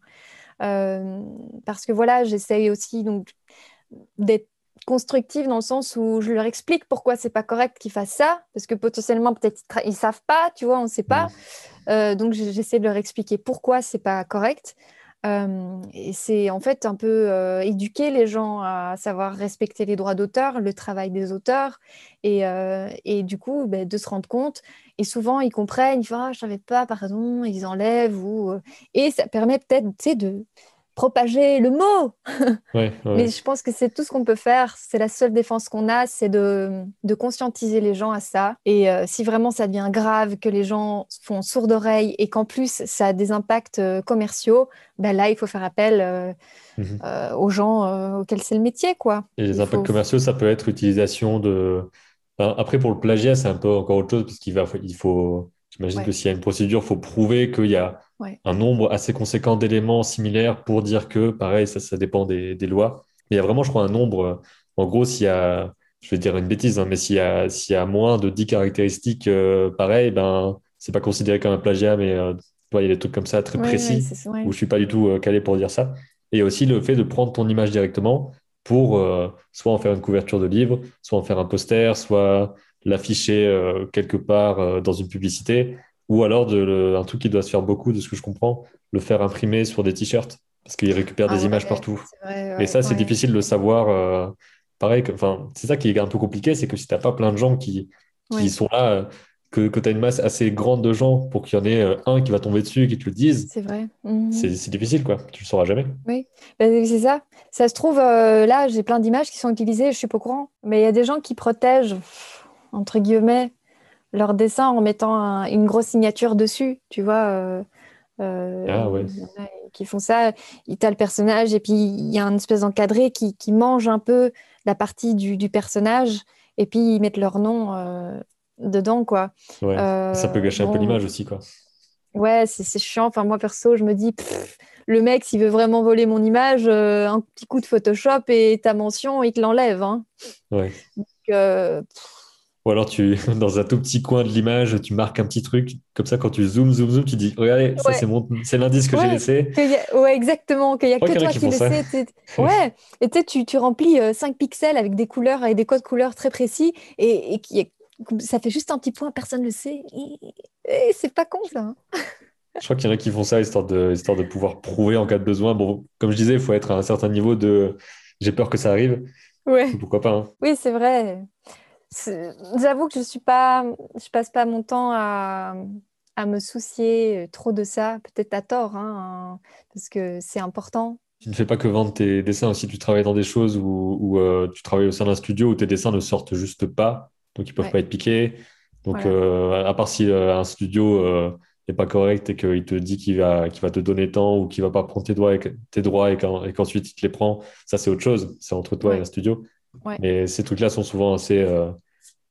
Euh, parce que voilà, j'essaye aussi donc d'être constructive dans le sens où je leur explique pourquoi c'est pas correct qu'ils fassent ça, parce que potentiellement peut-être ils, ne savent pas, tu vois, on ne sait pas. Euh, donc j'essaie de leur expliquer pourquoi c'est pas correct. Euh, et c'est en fait un peu euh, éduquer les gens à savoir respecter les droits d'auteur, le travail des auteurs, et, et du coup ben, de se rendre compte. Et souvent ils comprennent, ils font ah, je savais pas, pardon, ils enlèvent ou et ça permet peut-être de propager le mot. Mais je pense que c'est tout ce qu'on peut faire. C'est la seule défense qu'on a, c'est de, conscientiser les gens à ça. Et euh, si vraiment ça devient grave, que les gens font sourd d'oreille et qu'en plus ça a des impacts euh, commerciaux, ben là, il faut faire appel euh, mhm. aux gens auxquels c'est le métier. quoi. Et les impacts commerciaux, ça peut être utilisation de... après, pour le plagiat, c'est un peu encore autre chose, parce qu'il va, il faut... J'imagine que s'il y a une procédure, il faut prouver qu'il y a un nombre assez conséquent d'éléments similaires pour dire que, pareil, ça, ça dépend des, lois. Mais il y a vraiment, je crois, un nombre. Euh, en gros, s'il y a, je vais dire une bêtise, hein, mais s'il y, a, s'il y a moins de 10 caractéristiques euh, pareilles, ben, c'est pas considéré comme un plagiat, mais euh, il y a des trucs comme ça très précis où je suis pas du tout calé pour dire ça. Et aussi le fait de prendre ton image directement pour soit en faire une couverture de livre, soit en faire un poster, soit l'afficher quelque part dans une publicité ou alors de un truc qui doit se faire beaucoup, de ce que je comprends, le faire imprimer sur des t-shirts, parce qu'il récupère des ah images partout. et ça, c'est difficile de savoir. Euh, pareil, c'est ça qui est un peu compliqué, c'est que si tu n'as pas plein de gens qui, qui sont là, euh, que, que tu as une masse assez grande de gens pour qu'il y en ait euh, un qui va tomber dessus et qui te le dise. C'est vrai. Mhm. C'est difficile, quoi. Tu le sauras jamais. Oui, ben, c'est ça. Ça se trouve, là, j'ai plein d'images qui sont utilisées, je suis pas au courant. Mais il y a des gens qui protègent, entre guillemets, leur dessin en mettant une grosse signature dessus, tu vois. Euh, euh, ah ouais. qui font ça. Tu as le personnage et puis il y a un espèce d'encadré qui, qui, mange un peu la partie du, du, personnage et puis ils mettent leur nom euh, dedans, quoi. Ouais. ça peut gâcher un peu l'image aussi, quoi. Ouais, c'est chiant. Enfin, moi, perso, je me dis, le mec, s'il veut vraiment voler mon image, un petit coup de Photoshop et ta mention, il te l'enlève. Hein. Ouais. Donc, ou alors, tu, dans un tout petit coin de l'image, tu marques un petit truc. Comme ça, quand tu zoomes, zoom, zoom, tu dis Regardez, ça, c'est, mon... c'est l'indice que j'ai laissé. ouais, exactement. Qu'il n'y a que toi qui, le sais. Ouais. Et tu, tu remplis 5 euh, pixels avec des couleurs et des codes couleurs très précis. Et, qui ça fait juste un petit point, personne ne le sait. Et, c'est pas con, ça. Hein. je crois qu'il y en a qui font ça histoire de, histoire de pouvoir prouver en cas de besoin. Bon, comme je disais, il faut être à un certain niveau de j'ai peur que ça arrive. Ouais. Pourquoi pas hein. Oui, c'est vrai. J'avoue que je suis pas, je passe pas mon temps à, à me soucier trop de ça, peut-être à tort, hein, parce que c'est important. Tu ne fais pas que vendre tes dessins aussi, tu travailles dans des choses où, euh, tu travailles au sein d'un studio où tes dessins ne sortent juste pas, donc ils peuvent pas être piqués. Donc, euh, à part si euh, un studio n'est pas correct et qu'il te dit qu'il va, va te donner tant ou qu'il va pas prendre tes droits et, tes droits et qu'ensuite il te les prend, ça c'est autre chose. C'est entre toi et un studio. Mais ces trucs-là sont souvent assez, euh,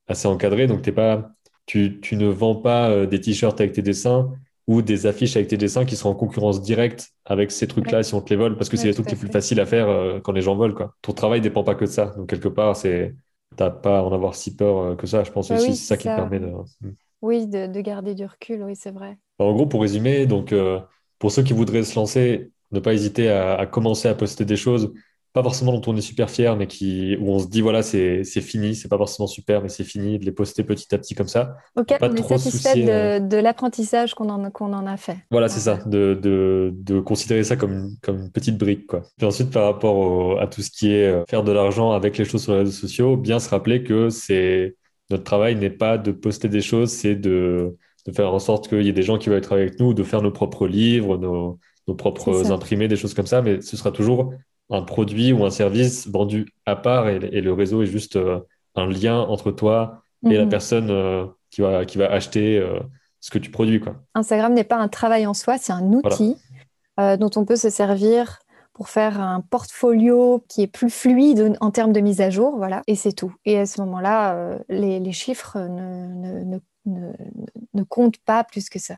assez encadrés. Donc, pas, tu, tu, ne vends pas euh, des t-shirts avec tes dessins ou des affiches avec tes dessins qui seront en concurrence directe avec ces trucs-là si on te les vole, parce que c'est les trucs les plus faciles à faire euh, quand les gens volent. Quoi. Ton travail ne dépend pas que de ça. Donc, quelque part, c'est n'as pas à en avoir si peur que ça. Je pense bah aussi c'est ça, qui permet de. Hmm. Oui, de, de, garder du recul, oui, c'est vrai. En gros, pour résumer, donc, pour ceux qui voudraient se lancer, ne pas hésiter à, à commencer à poster des choses pas forcément dont on est super fier, mais qui, où on se dit, voilà, c'est fini, c'est pas forcément super, mais c'est fini, de les poster petit à petit comme ça. Ok, on est satisfait euh, de, l'apprentissage qu'on en, qu'on en a fait. Voilà, c'est ça, de, de, de, considérer ça comme, comme une petite brique. Quoi. Puis ensuite, par rapport à tout ce qui est euh, faire de l'argent avec les choses sur les réseaux sociaux, bien se rappeler que c'est notre travail n'est pas de poster des choses, c'est de, de faire en sorte qu'il y ait des gens qui veulent être avec nous, de faire nos propres livres, nos, nos propres imprimés, des choses comme ça, mais ce sera toujours un produit ou un service vendu à part et, le réseau est juste euh, un lien entre toi et la mhm. personne euh, qui, va, qui va acheter euh, ce que tu produis. Quoi. Instagram n'est pas un travail en soi, c'est un outil dont on peut se servir pour faire un portfolio qui est plus fluide en termes de mise à jour, voilà, et c'est tout. Et à ce moment-là, les, chiffres ne, ne, ne, ne, comptent pas plus que ça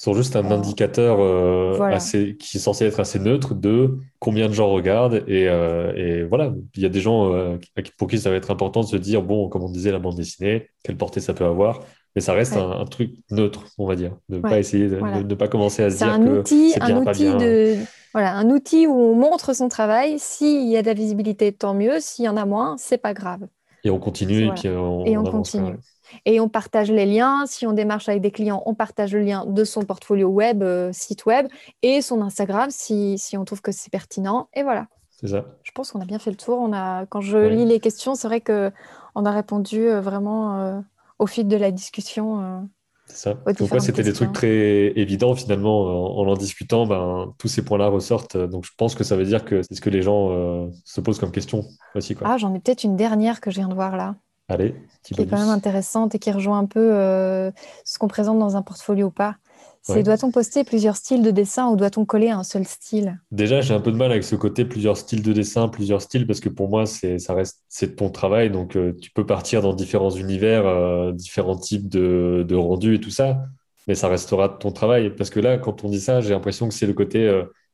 sont juste un indicateur euh, assez, qui est censé être assez neutre de combien de gens regardent. Et, euh, et voilà, il y a des gens euh, pour qui ça va être important de se dire, bon, comme on disait, la bande dessinée, quelle portée ça peut avoir. Mais ça reste un, truc neutre, on va dire. Ne pas essayer de ne pas commencer à se dire un que outil, un outil De... Voilà, un outil où on montre son travail. S'il y a de la visibilité, tant mieux. S'il y en a moins, c'est pas grave. Et on continue et puis on, et on, continue. Et on partage les liens. Si on démarche avec des clients, on partage le lien de son portfolio web, euh, site web, et son Instagram si, si on trouve que c'est pertinent. Et voilà. C'est ça. Je pense qu'on a bien fait le tour. On a, quand je lis les questions, c'est vrai qu'on a répondu euh, vraiment euh, au fil de la discussion. c'est ça. Donc, c'était des trucs très évidents finalement. En, en, discutant, ben, tous ces points-là ressortent. Donc, je pense que ça veut dire que c'est ce que les gens se posent comme question aussi. Quoi. Ah, j'en ai peut-être une dernière que je viens de voir là. Allez, qui est quand même intéressante et qui rejoint un peu euh, ce qu'on présente dans un portfolio ou pas. C'est doit-on poster plusieurs styles de dessin ou doit-on coller un seul style? Déjà, j'ai un peu de mal avec ce côté plusieurs styles de dessin, plusieurs styles, parce que pour moi, c'est ça reste c'est ton travail, donc euh, tu peux partir dans différents univers, euh, différents types de, de rendus et tout ça, mais ça restera ton travail. Parce que là, quand on dit ça, j'ai l'impression que c'est le côté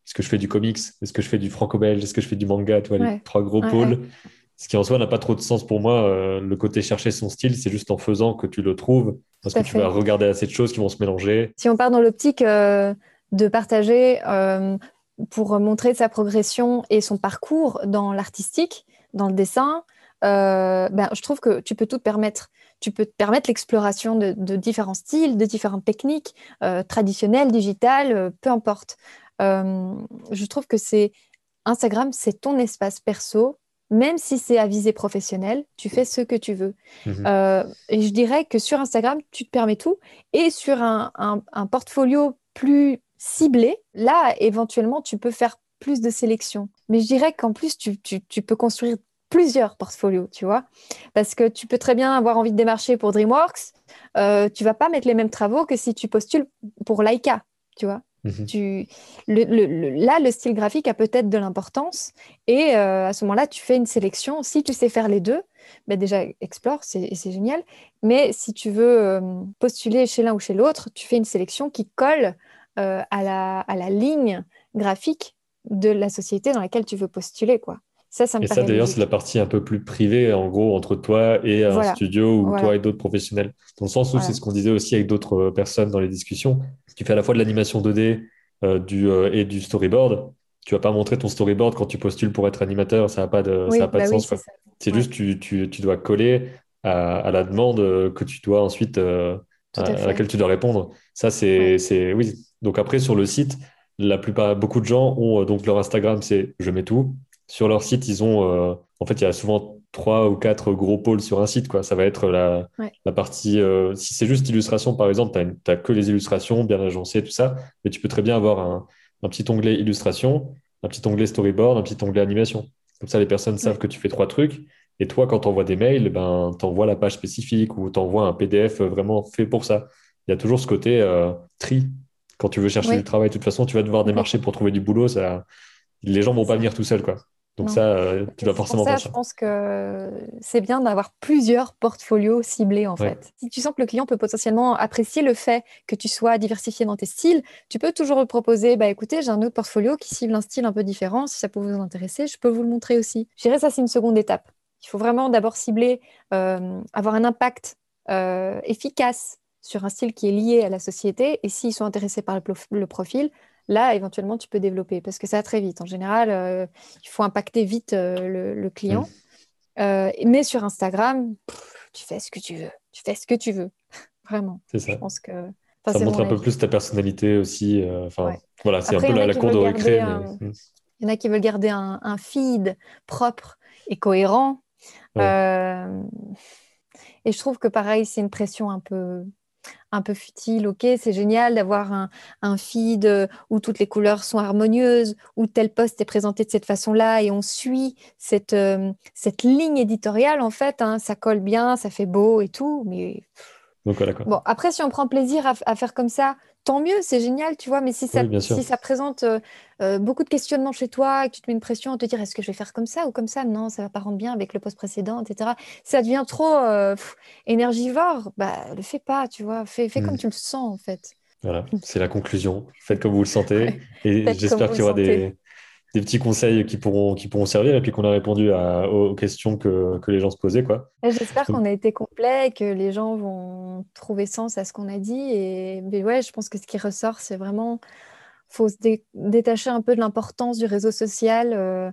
est-ce que je fais du comics, est-ce que je fais du franco-belge, est-ce que je fais du manga, tu vois, les trois gros pôles. Ce qui en soi n'a pas trop de sens pour moi. Euh, le côté chercher son style, c'est juste en faisant que tu le trouves, parce que tu vas regarder assez de choses qui vont se mélanger. Si on part dans l'optique euh, de partager euh, pour montrer sa progression et son parcours dans l'artistique, dans le dessin, ben, je trouve que tu peux tout te permettre. Tu peux te permettre l'exploration de, différents styles, de différentes techniques, traditionnelles, digitales, peu importe. je trouve que c'est Instagram, c'est ton espace perso même si c'est à visée professionnelle, tu fais ce que tu veux. Mhm. Euh, et je dirais que sur Instagram, tu te permets tout. Et sur un, portfolio plus ciblé, là, éventuellement, tu peux faire plus de sélection. Mais je dirais qu'en plus, tu, peux construire plusieurs portfolios, tu vois. Parce que tu peux très bien avoir envie de démarcher pour DreamWorks. Euh, tu vas pas mettre les mêmes travaux que si tu postules pour Laika, tu vois. Tu, là, le style graphique a peut-être de l'importance et euh, à ce moment-là, tu fais une sélection. Si tu sais faire les deux, ben déjà, explore, c'est génial. Mais si tu veux euh, postuler chez l'un ou chez l'autre, tu fais une sélection qui colle euh, à, la, à la ligne graphique de la société dans laquelle tu veux postuler. quoi. Ça, ça me et ça, d'ailleurs, c'est la partie un peu plus privée, en gros, entre toi et un studio ou toi et d'autres professionnels. Dans le sens où c'est ce qu'on disait aussi avec d'autres personnes dans les discussions. Tu fais à la fois de l'animation 2D euh, du, euh, et du storyboard, tu vas pas montrer ton storyboard quand tu postules pour être animateur, ça n'a pas de, ça pas de bah sens. c'est juste tu, tu, tu, dois coller à, à, la demande que tu dois ensuite euh, à, laquelle tu dois répondre. Ça c'est c'est oui. Donc après sur le site, la plupart beaucoup de gens ont donc leur Instagram c'est je mets tout. Sur leur site ils ont en fait il y a souvent trois ou quatre gros pôles sur un site. Quoi. Ça va être la, la partie. Euh, si c'est juste illustration, par exemple, tu n'as que les illustrations bien agencées, tout ça, mais tu peux très bien avoir un, un, petit onglet illustration, un petit onglet storyboard, un petit onglet animation. Comme ça, les personnes savent que tu fais trois trucs. Et toi, quand tu envoies des mails, ben, tu envoies la page spécifique ou tu envoies un PDF vraiment fait pour ça. il y a toujours ce côté tri. Quand tu veux chercher du travail, de toute façon, tu vas devoir démarcher pour trouver du boulot. Ça... Les gens vont pas venir tout seuls, quoi. Donc ça, euh, tu dois forcément pour ça, Je pense que c'est bien d'avoir plusieurs portfolios ciblés en fait. Si tu sens que le client peut potentiellement apprécier le fait que tu sois diversifié dans tes styles, tu peux toujours lui proposer, bah écoutez, j'ai un autre portfolio qui cible un style un peu différent. Si ça peut vous intéresser, je peux vous le montrer aussi. Je dirais ça, c'est une seconde étape. Il faut vraiment d'abord cibler, euh, avoir un impact euh, efficace sur un style qui est lié à la société. Et s'ils sont intéressés par le profil, là, éventuellement, tu peux développer parce que ça va très vite. En général, euh, il faut impacter vite euh, le, client. Euh, mais sur Instagram, tu fais ce que tu veux. Tu fais ce que tu veux. Vraiment. C'est ça. Je pense que. ça montre un peu plus ta personnalité aussi. Enfin, voilà, c'est un peu la, cour de récré. Il y en a qui veulent garder un, feed propre et cohérent. et je trouve que pareil, c'est une pression un peu un peu futile. Ok, c'est génial d'avoir un, feed euh, où toutes les couleurs sont harmonieuses, où tel poste est présenté de cette façon-là et on suit cette, euh, cette ligne éditoriale. En fait, hein. ça colle bien, ça fait beau et tout. Mais bon, après, si on prend plaisir à faire comme ça tant mieux, c'est génial, tu vois. Mais si ça, si ça présente euh, euh, beaucoup de questionnements chez toi et que tu te mets une pression à te dire est-ce que je vais faire comme ça ou comme ça? Non, ça va pas rendre bien avec le poste précédent, etc. Ça devient trop euh, énergivore. Bah, le fais pas, tu vois. Fais, fais comme mmh. tu le sens, en fait. Voilà, c'est la conclusion. Faites comme vous le sentez. Et j'espère qu'il y aura des, des petits conseils qui pourront, qui pourront servir et puis qu'on a répondu aux questions que, que, les gens se posaient. Quoi. J'espère qu'on a été complet, que les gens vont trouver sens à ce qu'on a dit. Et mais ouais, je pense que ce qui ressort, c'est vraiment faut se détacher un peu de l'importance du réseau social. Euh,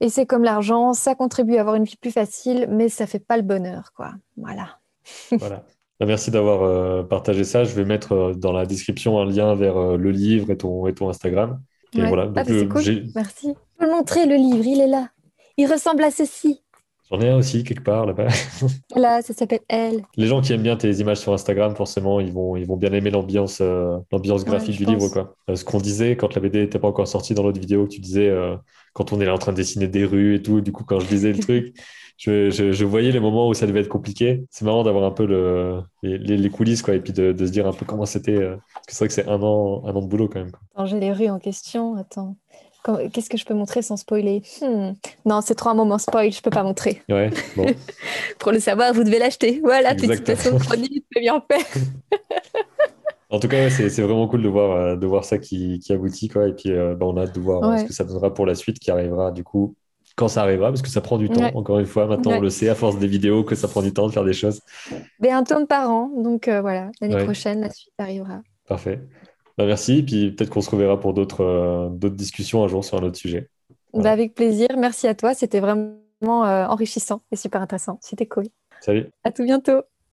et c'est comme l'argent, ça contribue à avoir une vie plus facile, mais ça fait pas le bonheur. Quoi. Voilà. voilà. Bah, merci d'avoir euh, partagé ça. Je vais mettre euh, dans la description un lien vers le livre et ton, et ton Instagram. Voilà. Ah, c'est cool. Merci. Je peux le montrer, le livre, il est là. Il ressemble à ceci. J'en ai un aussi quelque part là-bas. Là, ça s'appelle Elle. Les gens qui aiment bien tes images sur Instagram, forcément, ils vont, ils vont bien aimer l'ambiance, euh, l'ambiance graphique du livre. Quoi. Euh, ce qu'on disait quand la BD n'était pas encore sortie dans l'autre vidéo, tu disais euh, quand on est là en train de dessiner des rues et tout. Du coup, quand je disais le truc, je, voyais les moments où ça devait être compliqué. C'est marrant d'avoir un peu le, les, coulisses, quoi, et puis de, se dire un peu comment c'était. Euh, parce que c'est vrai que c'est un an, un an de boulot quand même. J'ai les rues en question. Attends. Qu'est-ce que je peux montrer sans spoiler? Hmm. Non, c'est trop un moment spoil, je peux pas montrer. Ouais, bon. Pour le savoir, vous devez l'acheter. Voilà, petite façon chronique, c'est bien fait. En tout cas, c'est vraiment cool de voir, euh, de voir ça qui, qui aboutit. Quoi. Et puis, euh, bah, on a hâte de voir ce que ça donnera pour la suite qui arrivera du coup quand ça arrivera, parce que ça prend du temps. Encore une fois, maintenant on le sait à force des vidéos que ça prend du temps de faire des choses. Mais un tourne par an, donc euh, voilà, l'année prochaine, la suite arrivera. Parfait. Bah, merci, puis peut-être qu'on se reverra pour d'autres euh, d'autres discussions un jour sur un autre sujet. Bah, avec plaisir, merci à toi, c'était vraiment euh, enrichissant et super intéressant. C'était cool. Salut. À tout bientôt.